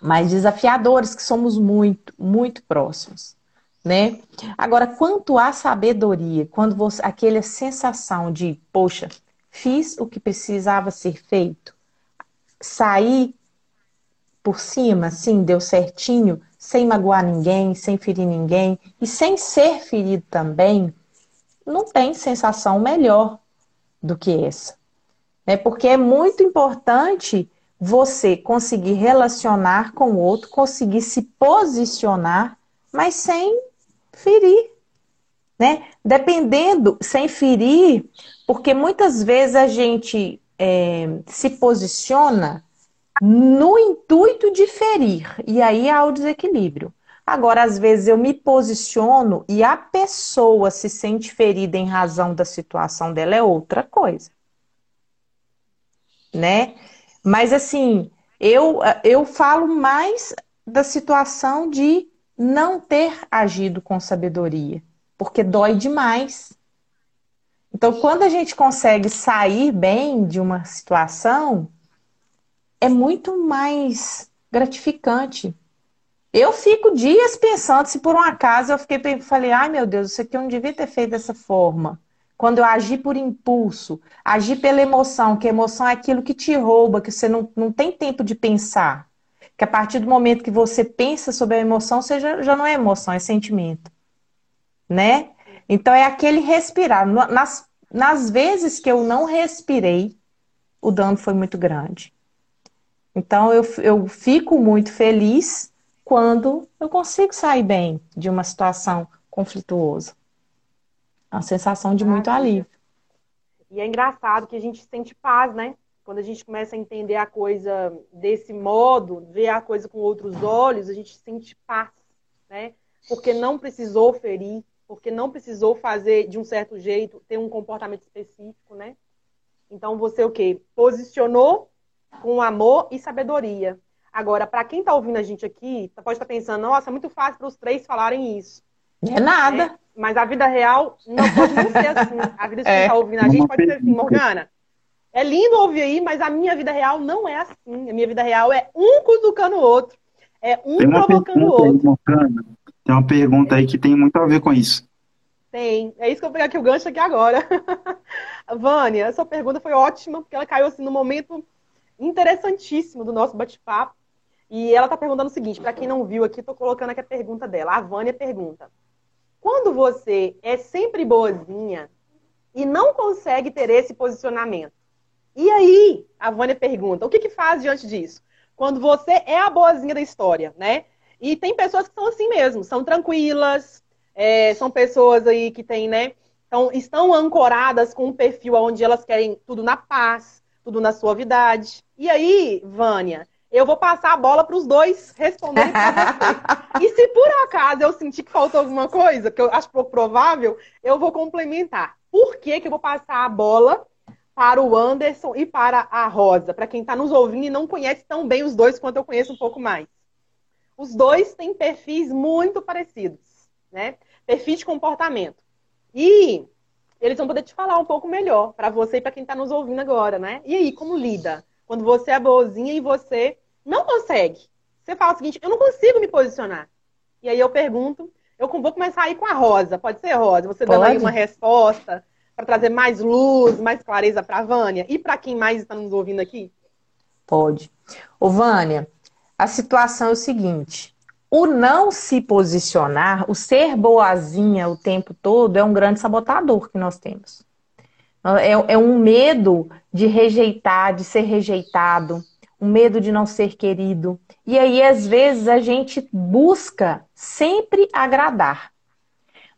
Speaker 3: mais desafiadoras, que somos muito, muito próximos, né, agora quanto à sabedoria, quando você, aquela sensação de, poxa, fiz o que precisava ser feito, sair por cima, sim, deu certinho, sem magoar ninguém, sem ferir ninguém e sem ser ferido também, não tem sensação melhor do que essa. Né? Porque é muito importante você conseguir relacionar com o outro, conseguir se posicionar, mas sem ferir. Né? Dependendo, sem ferir, porque muitas vezes a gente é, se posiciona no intuito de ferir, e aí há o desequilíbrio. Agora, às vezes eu me posiciono e a pessoa se sente ferida em razão da situação dela é outra coisa. Né? Mas assim, eu, eu falo mais da situação de não ter agido com sabedoria, porque dói demais. Então, quando a gente consegue sair bem de uma situação, é muito mais gratificante. Eu fico dias pensando se por um acaso eu fiquei falei, ai meu Deus, isso aqui eu não devia ter feito dessa forma. Quando eu agi por impulso, agi pela emoção, que a emoção é aquilo que te rouba, que você não, não tem tempo de pensar. Que a partir do momento que você pensa sobre a emoção, você já, já não é emoção, é sentimento. Né? Então é aquele respirar. Nas, nas vezes que eu não respirei, o dano foi muito grande. Então eu, eu fico muito feliz quando eu consigo sair bem de uma situação conflituosa. Uma sensação de muito alívio.
Speaker 1: E é engraçado que a gente sente paz, né? Quando a gente começa a entender a coisa desse modo, ver a coisa com outros olhos, a gente sente paz, né? Porque não precisou ferir, porque não precisou fazer de um certo jeito, ter um comportamento específico, né? Então você o quê? Posicionou com amor e sabedoria. Agora, para quem está ouvindo a gente aqui, pode estar tá pensando, nossa, é muito fácil para os três falarem isso.
Speaker 3: É nada. É,
Speaker 1: mas a vida real não pode não ser assim. A vida que é. está ouvindo a gente pode ser assim, Morgana. É lindo ouvir aí, mas a minha vida real não é assim. A minha vida real é um cutucando o outro. É um provocando o outro. Aí, Morgana.
Speaker 2: Tem uma pergunta aí que tem muito a ver com isso.
Speaker 1: Tem. É isso que eu vou pegar aqui o gancho aqui agora. Vânia, essa pergunta foi ótima, porque ela caiu assim no momento interessantíssimo do nosso bate-papo. E ela está perguntando o seguinte, para quem não viu aqui, estou colocando aqui a pergunta dela. A Vânia pergunta: Quando você é sempre boazinha e não consegue ter esse posicionamento, e aí a Vânia pergunta: o que, que faz diante disso? Quando você é a boazinha da história, né? E tem pessoas que são assim mesmo, são tranquilas, é, são pessoas aí que têm, né? Então, estão ancoradas com um perfil onde elas querem tudo na paz, tudo na suavidade. E aí, Vânia, eu vou passar a bola para os dois responderem E se por acaso eu sentir que faltou alguma coisa, que eu acho pouco provável, eu vou complementar. Por que, que eu vou passar a bola para o Anderson e para a Rosa? Para quem está nos ouvindo e não conhece tão bem os dois quanto eu conheço um pouco mais. Os dois têm perfis muito parecidos, né? Perfil de comportamento. E eles vão poder te falar um pouco melhor para você e para quem está nos ouvindo agora, né? E aí, como lida? Quando você é boazinha e você não consegue. Você fala o seguinte, eu não consigo me posicionar. E aí eu pergunto, eu vou começar aí com a Rosa. Pode ser, Rosa? Você Pode. dando aí uma resposta para trazer mais luz, mais clareza para a Vânia e para quem mais está nos ouvindo aqui?
Speaker 3: Pode. Ô, Vânia, a situação é o seguinte: o não se posicionar, o ser boazinha o tempo todo, é um grande sabotador que nós temos. É, é um medo de rejeitar, de ser rejeitado, um medo de não ser querido. E aí, às vezes, a gente busca sempre agradar.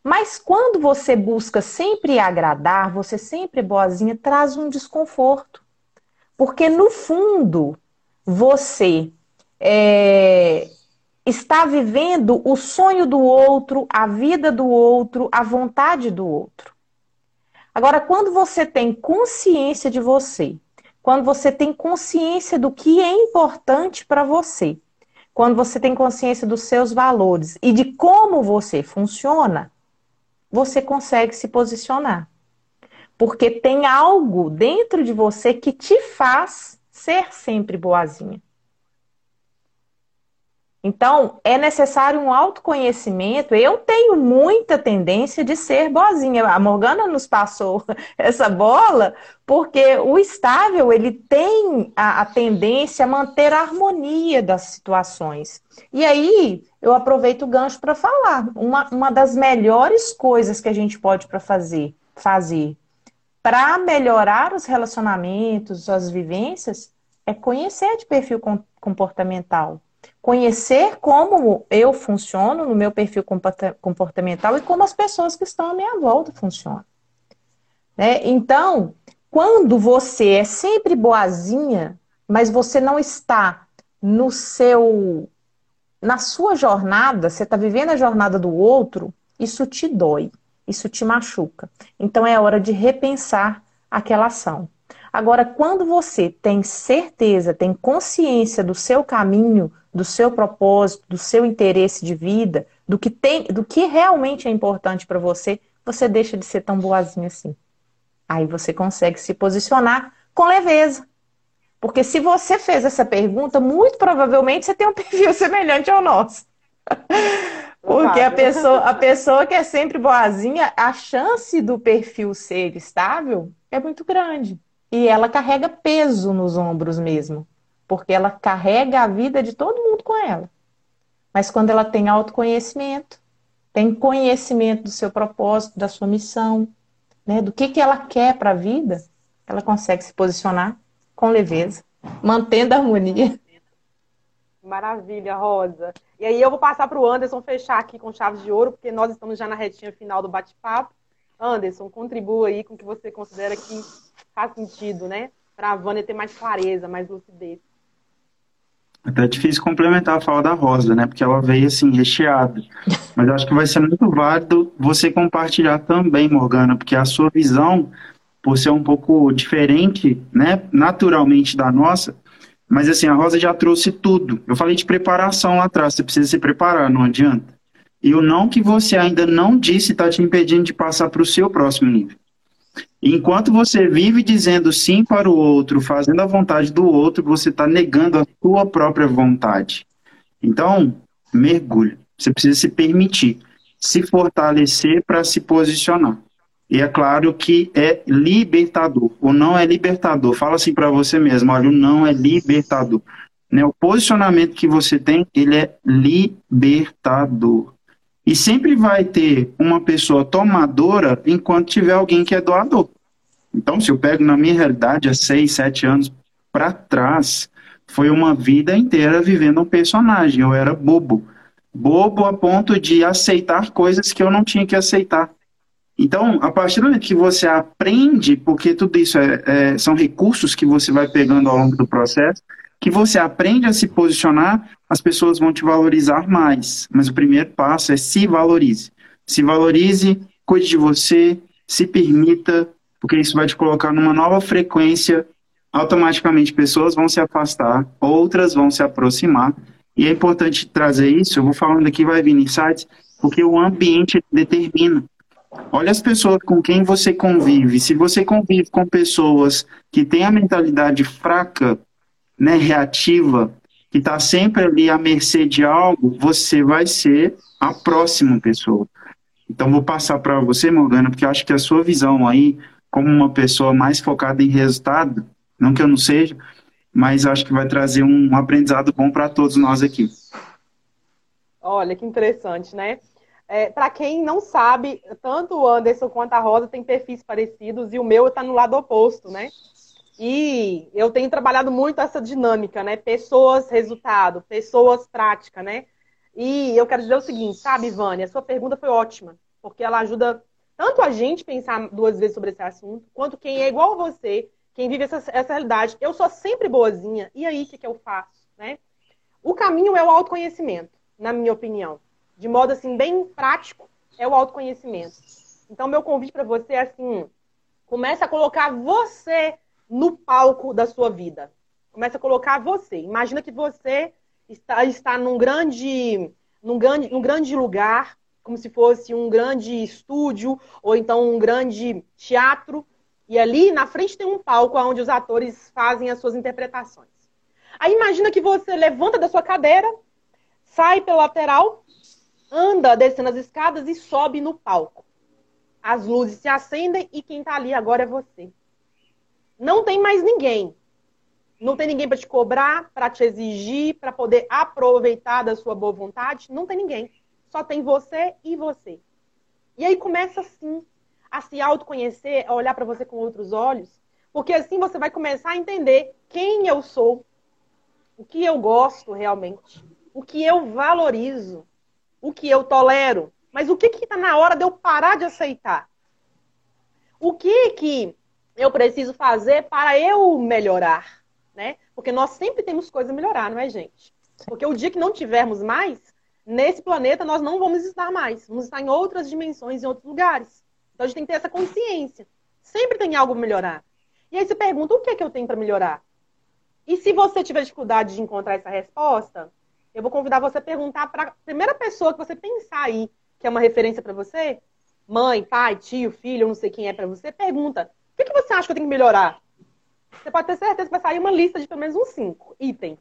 Speaker 3: Mas quando você busca sempre agradar, você sempre boazinha, traz um desconforto. Porque no fundo, você é, está vivendo o sonho do outro, a vida do outro, a vontade do outro. Agora, quando você tem consciência de você, quando você tem consciência do que é importante para você, quando você tem consciência dos seus valores e de como você funciona, você consegue se posicionar. Porque tem algo dentro de você que te faz ser sempre boazinha. Então, é necessário um autoconhecimento. Eu tenho muita tendência de ser boazinha. A Morgana nos passou essa bola porque o estável ele tem a, a tendência a manter a harmonia das situações. E aí, eu aproveito o gancho para falar. Uma, uma das melhores coisas que a gente pode para fazer, fazer para melhorar os relacionamentos, as vivências, é conhecer de perfil comportamental conhecer como eu funciono no meu perfil comportamental e como as pessoas que estão à minha volta funcionam. Né? Então, quando você é sempre boazinha, mas você não está no seu na sua jornada, você está vivendo a jornada do outro, isso te dói, isso te machuca. Então é hora de repensar aquela ação. Agora, quando você tem certeza, tem consciência do seu caminho, do seu propósito, do seu interesse de vida, do que tem, do que realmente é importante para você, você deixa de ser tão boazinha assim. Aí você consegue se posicionar com leveza. Porque se você fez essa pergunta, muito provavelmente você tem um perfil semelhante ao nosso. Porque a pessoa, a pessoa que é sempre boazinha, a chance do perfil ser estável é muito grande. E ela carrega peso nos ombros mesmo porque ela carrega a vida de todo mundo com ela. Mas quando ela tem autoconhecimento, tem conhecimento do seu propósito, da sua missão, né, do que, que ela quer para a vida, ela consegue se posicionar com leveza, mantendo a harmonia.
Speaker 1: Maravilha, Rosa. E aí eu vou passar para o Anderson fechar aqui com chaves de ouro, porque nós estamos já na retinha final do bate-papo. Anderson, contribua aí com o que você considera que faz sentido, né? Para a Vânia ter mais clareza, mais lucidez.
Speaker 2: Até é difícil complementar a fala da Rosa, né? Porque ela veio assim, recheada. Mas eu acho que vai ser muito válido você compartilhar também, Morgana, porque a sua visão, por ser um pouco diferente, né, naturalmente da nossa, mas assim, a Rosa já trouxe tudo. Eu falei de preparação lá atrás, você precisa se preparar, não adianta. E o não que você ainda não disse está te impedindo de passar para o seu próximo nível. Enquanto você vive dizendo sim para o outro, fazendo a vontade do outro, você está negando a sua própria vontade. Então, mergulhe. Você precisa se permitir, se fortalecer para se posicionar. E é claro que é libertador. O não é libertador. Fala assim para você mesmo: olha, o não é libertador. Né? O posicionamento que você tem, ele é libertador. E sempre vai ter uma pessoa tomadora enquanto tiver alguém que é doador. Então, se eu pego na minha realidade há seis, sete anos para trás, foi uma vida inteira vivendo um personagem. Eu era bobo. bobo a ponto de aceitar coisas que eu não tinha que aceitar. Então, a partir do momento que você aprende, porque tudo isso é, é, são recursos que você vai pegando ao longo do processo, que você aprende a se posicionar, as pessoas vão te valorizar mais. Mas o primeiro passo é se valorize. Se valorize, cuide de você, se permita, porque isso vai te colocar numa nova frequência. Automaticamente pessoas vão se afastar, outras vão se aproximar. E é importante trazer isso, eu vou falando aqui, vai vir insights, porque o ambiente determina. Olha as pessoas com quem você convive. Se você convive com pessoas que têm a mentalidade fraca, né, reativa, que está sempre ali à mercê de algo, você vai ser a próxima pessoa. Então, vou passar para você, Morgana, porque acho que a sua visão aí, como uma pessoa mais focada em resultado, não que eu não seja, mas acho que vai trazer um aprendizado bom para todos nós aqui.
Speaker 1: Olha, que interessante, né? É, para quem não sabe, tanto o Anderson quanto a Rosa têm perfis parecidos e o meu está no lado oposto, né? E eu tenho trabalhado muito essa dinâmica, né? Pessoas, resultado, pessoas, prática, né? E eu quero dizer o seguinte, sabe, Vânia? A sua pergunta foi ótima, porque ela ajuda tanto a gente pensar duas vezes sobre esse assunto, quanto quem é igual a você, quem vive essa, essa realidade. Eu sou sempre boazinha, e aí o que, que eu faço, né? O caminho é o autoconhecimento, na minha opinião. De modo, assim, bem prático, é o autoconhecimento. Então, meu convite para você é assim, comece a colocar você no palco da sua vida. Começa a colocar você. Imagina que você está, está num grande, num grande, num grande lugar, como se fosse um grande estúdio ou então um grande teatro, e ali na frente tem um palco onde os atores fazem as suas interpretações. Aí imagina que você levanta da sua cadeira, sai pela lateral, anda descendo as escadas e sobe no palco. As luzes se acendem e quem está ali agora é você não tem mais ninguém. Não tem ninguém para te cobrar, para te exigir, para poder aproveitar da sua boa vontade. Não tem ninguém. Só tem você e você. E aí começa assim a se autoconhecer, a olhar para você com outros olhos, porque assim você vai começar a entender quem eu sou, o que eu gosto realmente, o que eu valorizo, o que eu tolero, mas o que está na hora de eu parar de aceitar? O que que eu preciso fazer para eu melhorar, né? Porque nós sempre temos coisa a melhorar, não é, gente? Porque o dia que não tivermos mais, nesse planeta nós não vamos estar mais. Vamos estar em outras dimensões, em outros lugares. Então a gente tem que ter essa consciência. Sempre tem algo a melhorar. E aí você pergunta, o que é que eu tenho para melhorar? E se você tiver dificuldade de encontrar essa resposta, eu vou convidar você a perguntar para a primeira pessoa que você pensar aí, que é uma referência para você, mãe, pai, tio, filho, não sei quem é para você, pergunta: o que, você acha que eu tenho que melhorar? Você pode ter certeza que vai sair uma lista de pelo menos uns cinco itens.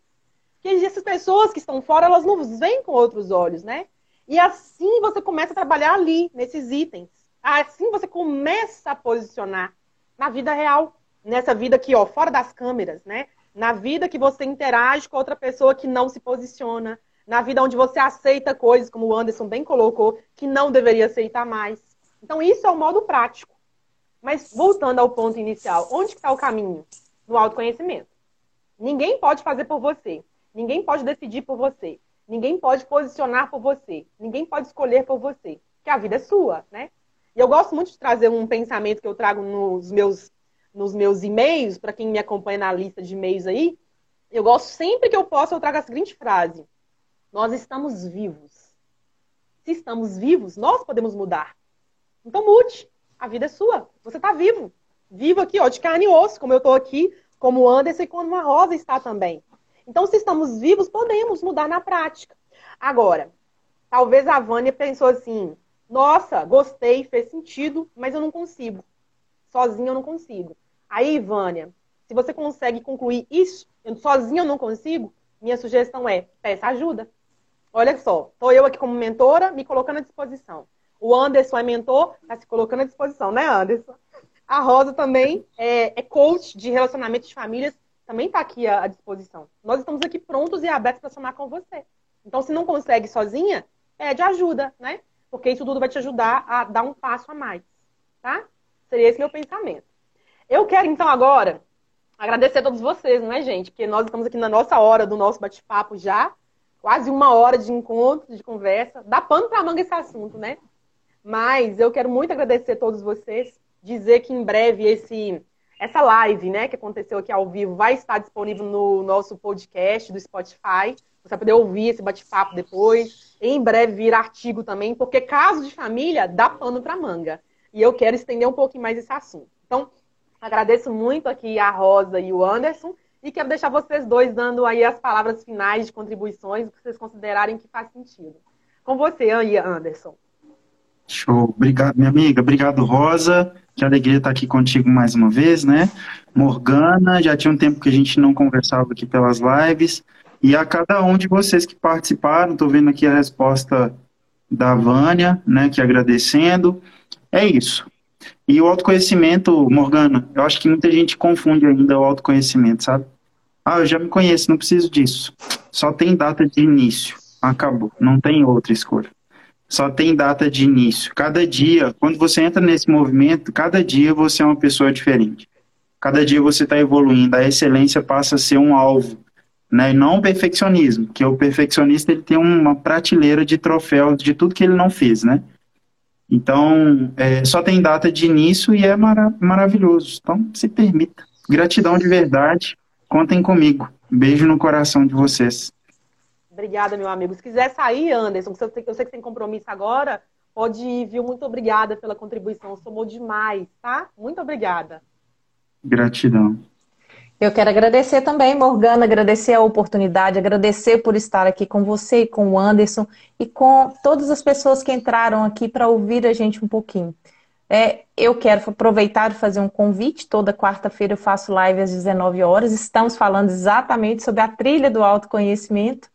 Speaker 1: Porque essas pessoas que estão fora, elas não veem com outros olhos, né? E assim você começa a trabalhar ali, nesses itens. Assim você começa a posicionar na vida real. Nessa vida aqui, ó, fora das câmeras, né? Na vida que você interage com outra pessoa que não se posiciona. Na vida onde você aceita coisas, como o Anderson bem colocou, que não deveria aceitar mais. Então, isso é o modo prático. Mas voltando ao ponto inicial, onde está o caminho? No autoconhecimento. Ninguém pode fazer por você. Ninguém pode decidir por você. Ninguém pode posicionar por você. Ninguém pode escolher por você. Que a vida é sua, né? E eu gosto muito de trazer um pensamento que eu trago nos meus, nos meus e-mails, para quem me acompanha na lista de e-mails aí. Eu gosto sempre que eu posso, eu trago a seguinte frase: Nós estamos vivos. Se estamos vivos, nós podemos mudar. Então mude. A vida é sua. Você está vivo. Vivo aqui, ó, de carne e osso, como eu estou aqui, como o Anderson e como a Rosa está também. Então, se estamos vivos, podemos mudar na prática. Agora, talvez a Vânia pensou assim: nossa, gostei, fez sentido, mas eu não consigo. Sozinha eu não consigo. Aí, Vânia, se você consegue concluir isso, eu, sozinha eu não consigo, minha sugestão é: peça ajuda. Olha só, estou eu aqui como mentora, me colocando à disposição. O Anderson é mentor, está se colocando à disposição, né, Anderson? A Rosa também é, é coach de relacionamento de famílias, também está aqui à, à, disposição. Nós estamos aqui prontos e abertos para somar com você. Então, se não consegue sozinha, é de ajuda, né? Porque isso tudo vai te ajudar a dar um passo a mais, tá? Seria esse meu pensamento. Eu quero, então, agora agradecer a todos vocês, não é, gente? Porque nós estamos aqui na nossa hora do nosso bate-papo já. quase uma hora de encontro, de conversa. Dá pano para manga esse assunto, né? Mas eu quero muito agradecer a todos vocês, dizer que em breve esse essa live, né, que aconteceu aqui ao vivo, vai estar disponível no nosso podcast do Spotify. Você vai poder ouvir esse bate-papo depois. Em breve vir artigo também, porque caso de família dá pano para manga. E eu quero estender um pouquinho mais esse assunto. Então, agradeço muito aqui a Rosa e o Anderson. E quero deixar vocês dois dando aí as palavras finais de contribuições, o que vocês considerarem que faz sentido. Com você, Anderson.
Speaker 2: Show. Obrigado, minha amiga. Obrigado, Rosa. Que alegria estar aqui contigo mais uma vez, né? Morgana, já tinha um tempo que a gente não conversava aqui pelas lives. E a cada um de vocês que participaram, estou vendo aqui a resposta da Vânia, né, que agradecendo. É isso. E o autoconhecimento, Morgana, eu acho que muita gente confunde ainda o autoconhecimento, sabe? Ah, eu já me conheço, não preciso disso. Só tem data de início. Acabou. Não tem outra escolha. Só tem data de início. Cada dia, quando você entra nesse movimento, cada dia você é uma pessoa diferente. Cada dia você está evoluindo. A excelência passa a ser um alvo, né? E não o perfeccionismo, que o perfeccionista ele tem uma prateleira de troféus de tudo que ele não fez, né? Então, é, só tem data de início e é mara maravilhoso. Então, se permita. Gratidão de verdade. Contem comigo. Beijo no coração de vocês.
Speaker 1: Obrigada, meu amigo. Se quiser sair, Anderson, eu sei, eu sei que tem compromisso agora, pode ir, viu? Muito obrigada pela contribuição. Somou demais, tá? Muito obrigada.
Speaker 2: Gratidão.
Speaker 3: Eu quero agradecer também, Morgana, agradecer a oportunidade, agradecer por estar aqui com você e com o Anderson e com todas as pessoas que entraram aqui para ouvir a gente um pouquinho. É, eu quero aproveitar e fazer um convite. Toda quarta-feira eu faço live às 19 horas. Estamos falando exatamente sobre a trilha do autoconhecimento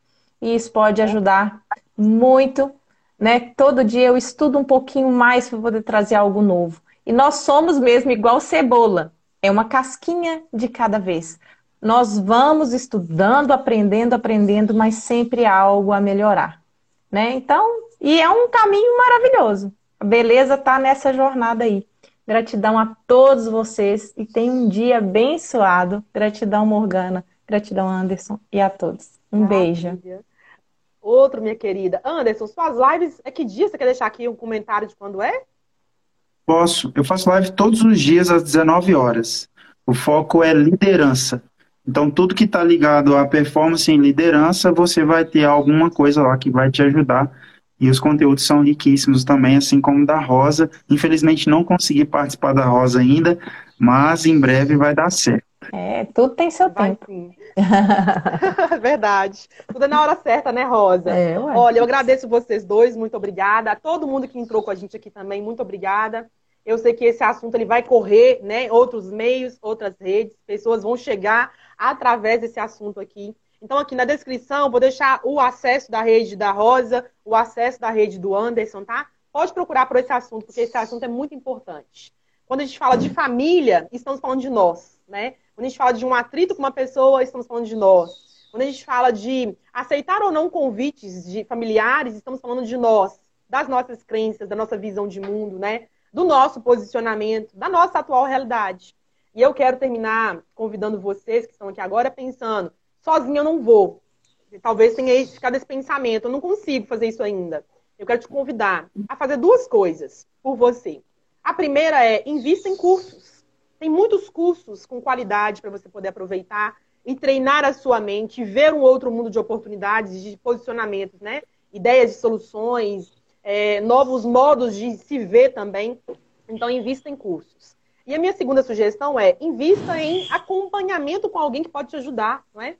Speaker 3: e isso pode ajudar muito. Né? Todo dia eu estudo um pouquinho mais para poder trazer algo novo. E nós somos mesmo igual cebola. É uma casquinha de cada vez. Nós vamos estudando, aprendendo, aprendendo, mas sempre há algo a melhorar. Né? Então, e é um caminho maravilhoso. A beleza está nessa jornada aí. Gratidão a todos vocês e tenham um dia abençoado. Gratidão, Morgana. Gratidão, Anderson. E a todos. Um beijo.
Speaker 1: Outro, minha querida. Anderson, suas lives, é que dia você quer deixar aqui um comentário de quando é?
Speaker 2: Posso. Eu faço live todos os dias às 19 horas. O foco é liderança. Então, tudo que está ligado à performance em liderança, você vai ter alguma coisa lá que vai te ajudar. E os conteúdos são riquíssimos também, assim como da Rosa. Infelizmente, não consegui participar da Rosa ainda, mas em breve vai dar certo.
Speaker 3: É, tudo tem seu vai tempo. Sim.
Speaker 1: Verdade. Tudo é na hora certa, né, Rosa? É, Olha, eu agradeço vocês dois, muito obrigada. A todo mundo que entrou com a gente aqui também, muito obrigada. Eu sei que esse assunto ele vai correr, né? Outros meios, outras redes, pessoas vão chegar através desse assunto aqui. Então, aqui na descrição, vou deixar o acesso da rede da Rosa, o acesso da rede do Anderson, tá? Pode procurar por esse assunto, porque esse assunto é muito importante. Quando a gente fala de família, estamos falando de nós, né? Quando a gente fala de um atrito com uma pessoa, estamos falando de nós. Quando a gente fala de aceitar ou não convites de familiares, estamos falando de nós, das nossas crenças, da nossa visão de mundo, né? Do nosso posicionamento, da nossa atual realidade. E eu quero terminar convidando vocês que estão aqui agora pensando, sozinho eu não vou. Talvez tenha ficado esse pensamento, eu não consigo fazer isso ainda. Eu quero te convidar a fazer duas coisas por você. A primeira é invista em cursos. Tem muitos cursos com qualidade para você poder aproveitar e treinar a sua mente, ver um outro mundo de oportunidades, de posicionamentos, né? Ideias de soluções, é, novos modos de se ver também. Então, invista em cursos. E a minha segunda sugestão é invista em acompanhamento com alguém que pode te ajudar, não é?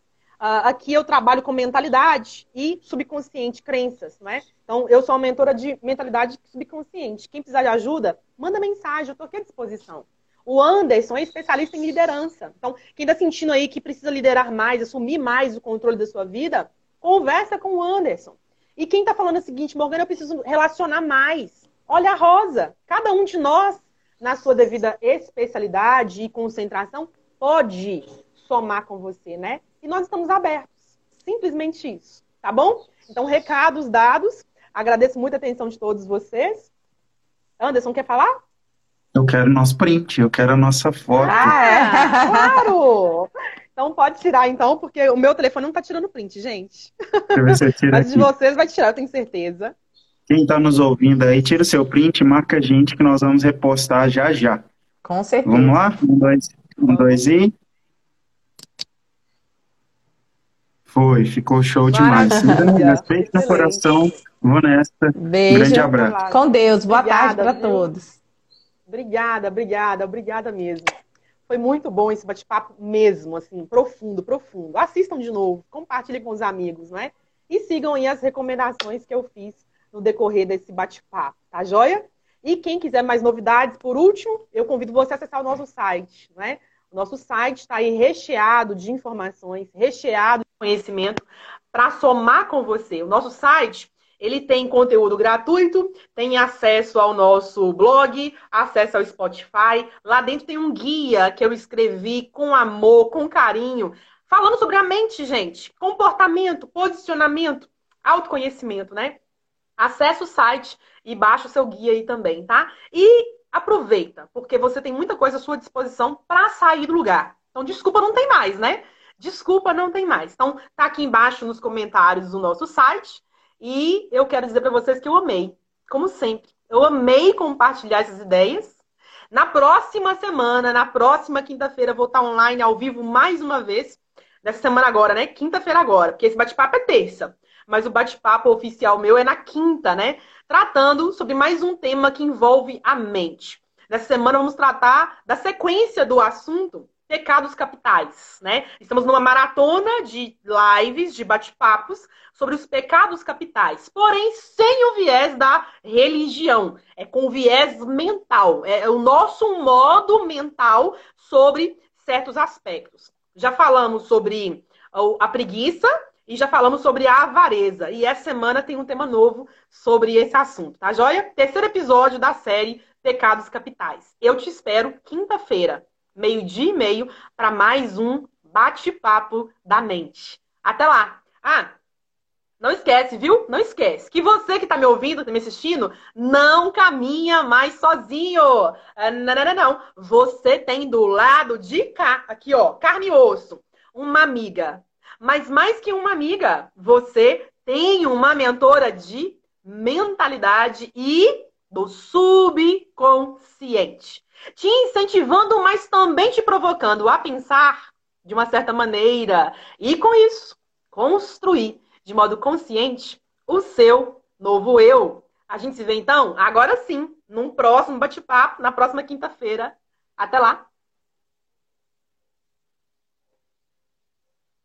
Speaker 1: Uh, aqui eu trabalho com mentalidade e subconsciente, crenças, não é? Então, eu sou uma mentora de mentalidade subconsciente. Quem precisar de ajuda, manda mensagem, eu estou aqui à disposição. O Anderson é especialista em liderança. Então, quem está sentindo aí que precisa liderar mais, assumir mais o controle da sua vida, conversa com o Anderson. E quem está falando o seguinte, Morgana, eu preciso relacionar mais. Olha a Rosa. Cada um de nós, na sua devida especialidade e concentração, pode somar com você, né? E nós estamos abertos. Simplesmente isso. Tá bom? Então, recados dados. Agradeço muito a atenção de todos vocês. Anderson, quer falar?
Speaker 2: Eu quero nosso print, eu quero a nossa foto.
Speaker 1: Ah, é, claro! Então, pode tirar, então, porque o meu telefone não está tirando print, gente.
Speaker 2: Tira
Speaker 1: Mas de vocês vai tirar, eu tenho certeza.
Speaker 2: Quem está nos ouvindo aí, tira o seu print, marca a gente que nós vamos repostar já já.
Speaker 3: Com certeza.
Speaker 2: Vamos lá? Um, dois, um, dois e. Foi, ficou show demais. Respeito no coração. Vou nessa.
Speaker 3: Beijo.
Speaker 2: Grande abraço.
Speaker 3: Com Deus. Boa obrigada, tarde para todos.
Speaker 1: Obrigada, obrigada, obrigada mesmo. Foi muito bom esse bate-papo mesmo, assim, profundo, profundo. Assistam de novo, compartilhem com os amigos, né? E sigam aí as recomendações que eu fiz no decorrer desse bate-papo, tá joia? E quem quiser mais novidades, por último, eu convido você a acessar o nosso site, né? O nosso site está aí recheado de informações, recheado de conhecimento para somar com você. O nosso site ele tem conteúdo gratuito, tem acesso ao nosso blog, acesso ao Spotify. Lá dentro tem um guia que eu escrevi com amor, com carinho, falando sobre a mente, gente. Comportamento, posicionamento, autoconhecimento, né? Acesse o site e baixa o seu guia aí também, tá? E aproveita, porque você tem muita coisa à sua disposição para sair do lugar. Então, desculpa, não tem mais, né? Desculpa, não tem mais. Então, tá aqui embaixo nos comentários do nosso site. E eu quero dizer para vocês que eu amei, como sempre. Eu amei compartilhar essas ideias. Na próxima semana, na próxima quinta-feira, vou estar online ao vivo mais uma vez. Nessa semana agora, né? Quinta-feira agora, porque esse bate-papo é terça. Mas o bate-papo oficial meu é na quinta, né? Tratando sobre mais um tema que envolve a mente. Nessa semana vamos tratar da sequência do assunto pecados capitais, né? Estamos numa maratona de lives, de bate-papos sobre os pecados capitais, porém sem o viés da religião, é com viés mental, é o nosso modo mental sobre certos aspectos. Já falamos sobre a preguiça e já falamos sobre a avareza, e essa semana tem um tema novo sobre esse assunto, tá joia? Terceiro episódio da série Pecados Capitais. Eu te espero quinta-feira meio-dia e meio, para mais um bate-papo da mente. Até lá! Ah, não esquece, viu? Não esquece que você que está me ouvindo, está me assistindo, não caminha mais sozinho. Ah, não, não, não, não. Você tem do lado de cá, aqui, ó, carne e osso, uma amiga. Mas mais que uma amiga, você tem uma mentora de mentalidade e do subconsciente te incentivando, mas também te provocando a pensar de uma certa maneira e com isso construir de modo consciente o seu novo eu. A gente se vê então, agora sim, num próximo bate-papo, na próxima quinta-feira. Até lá!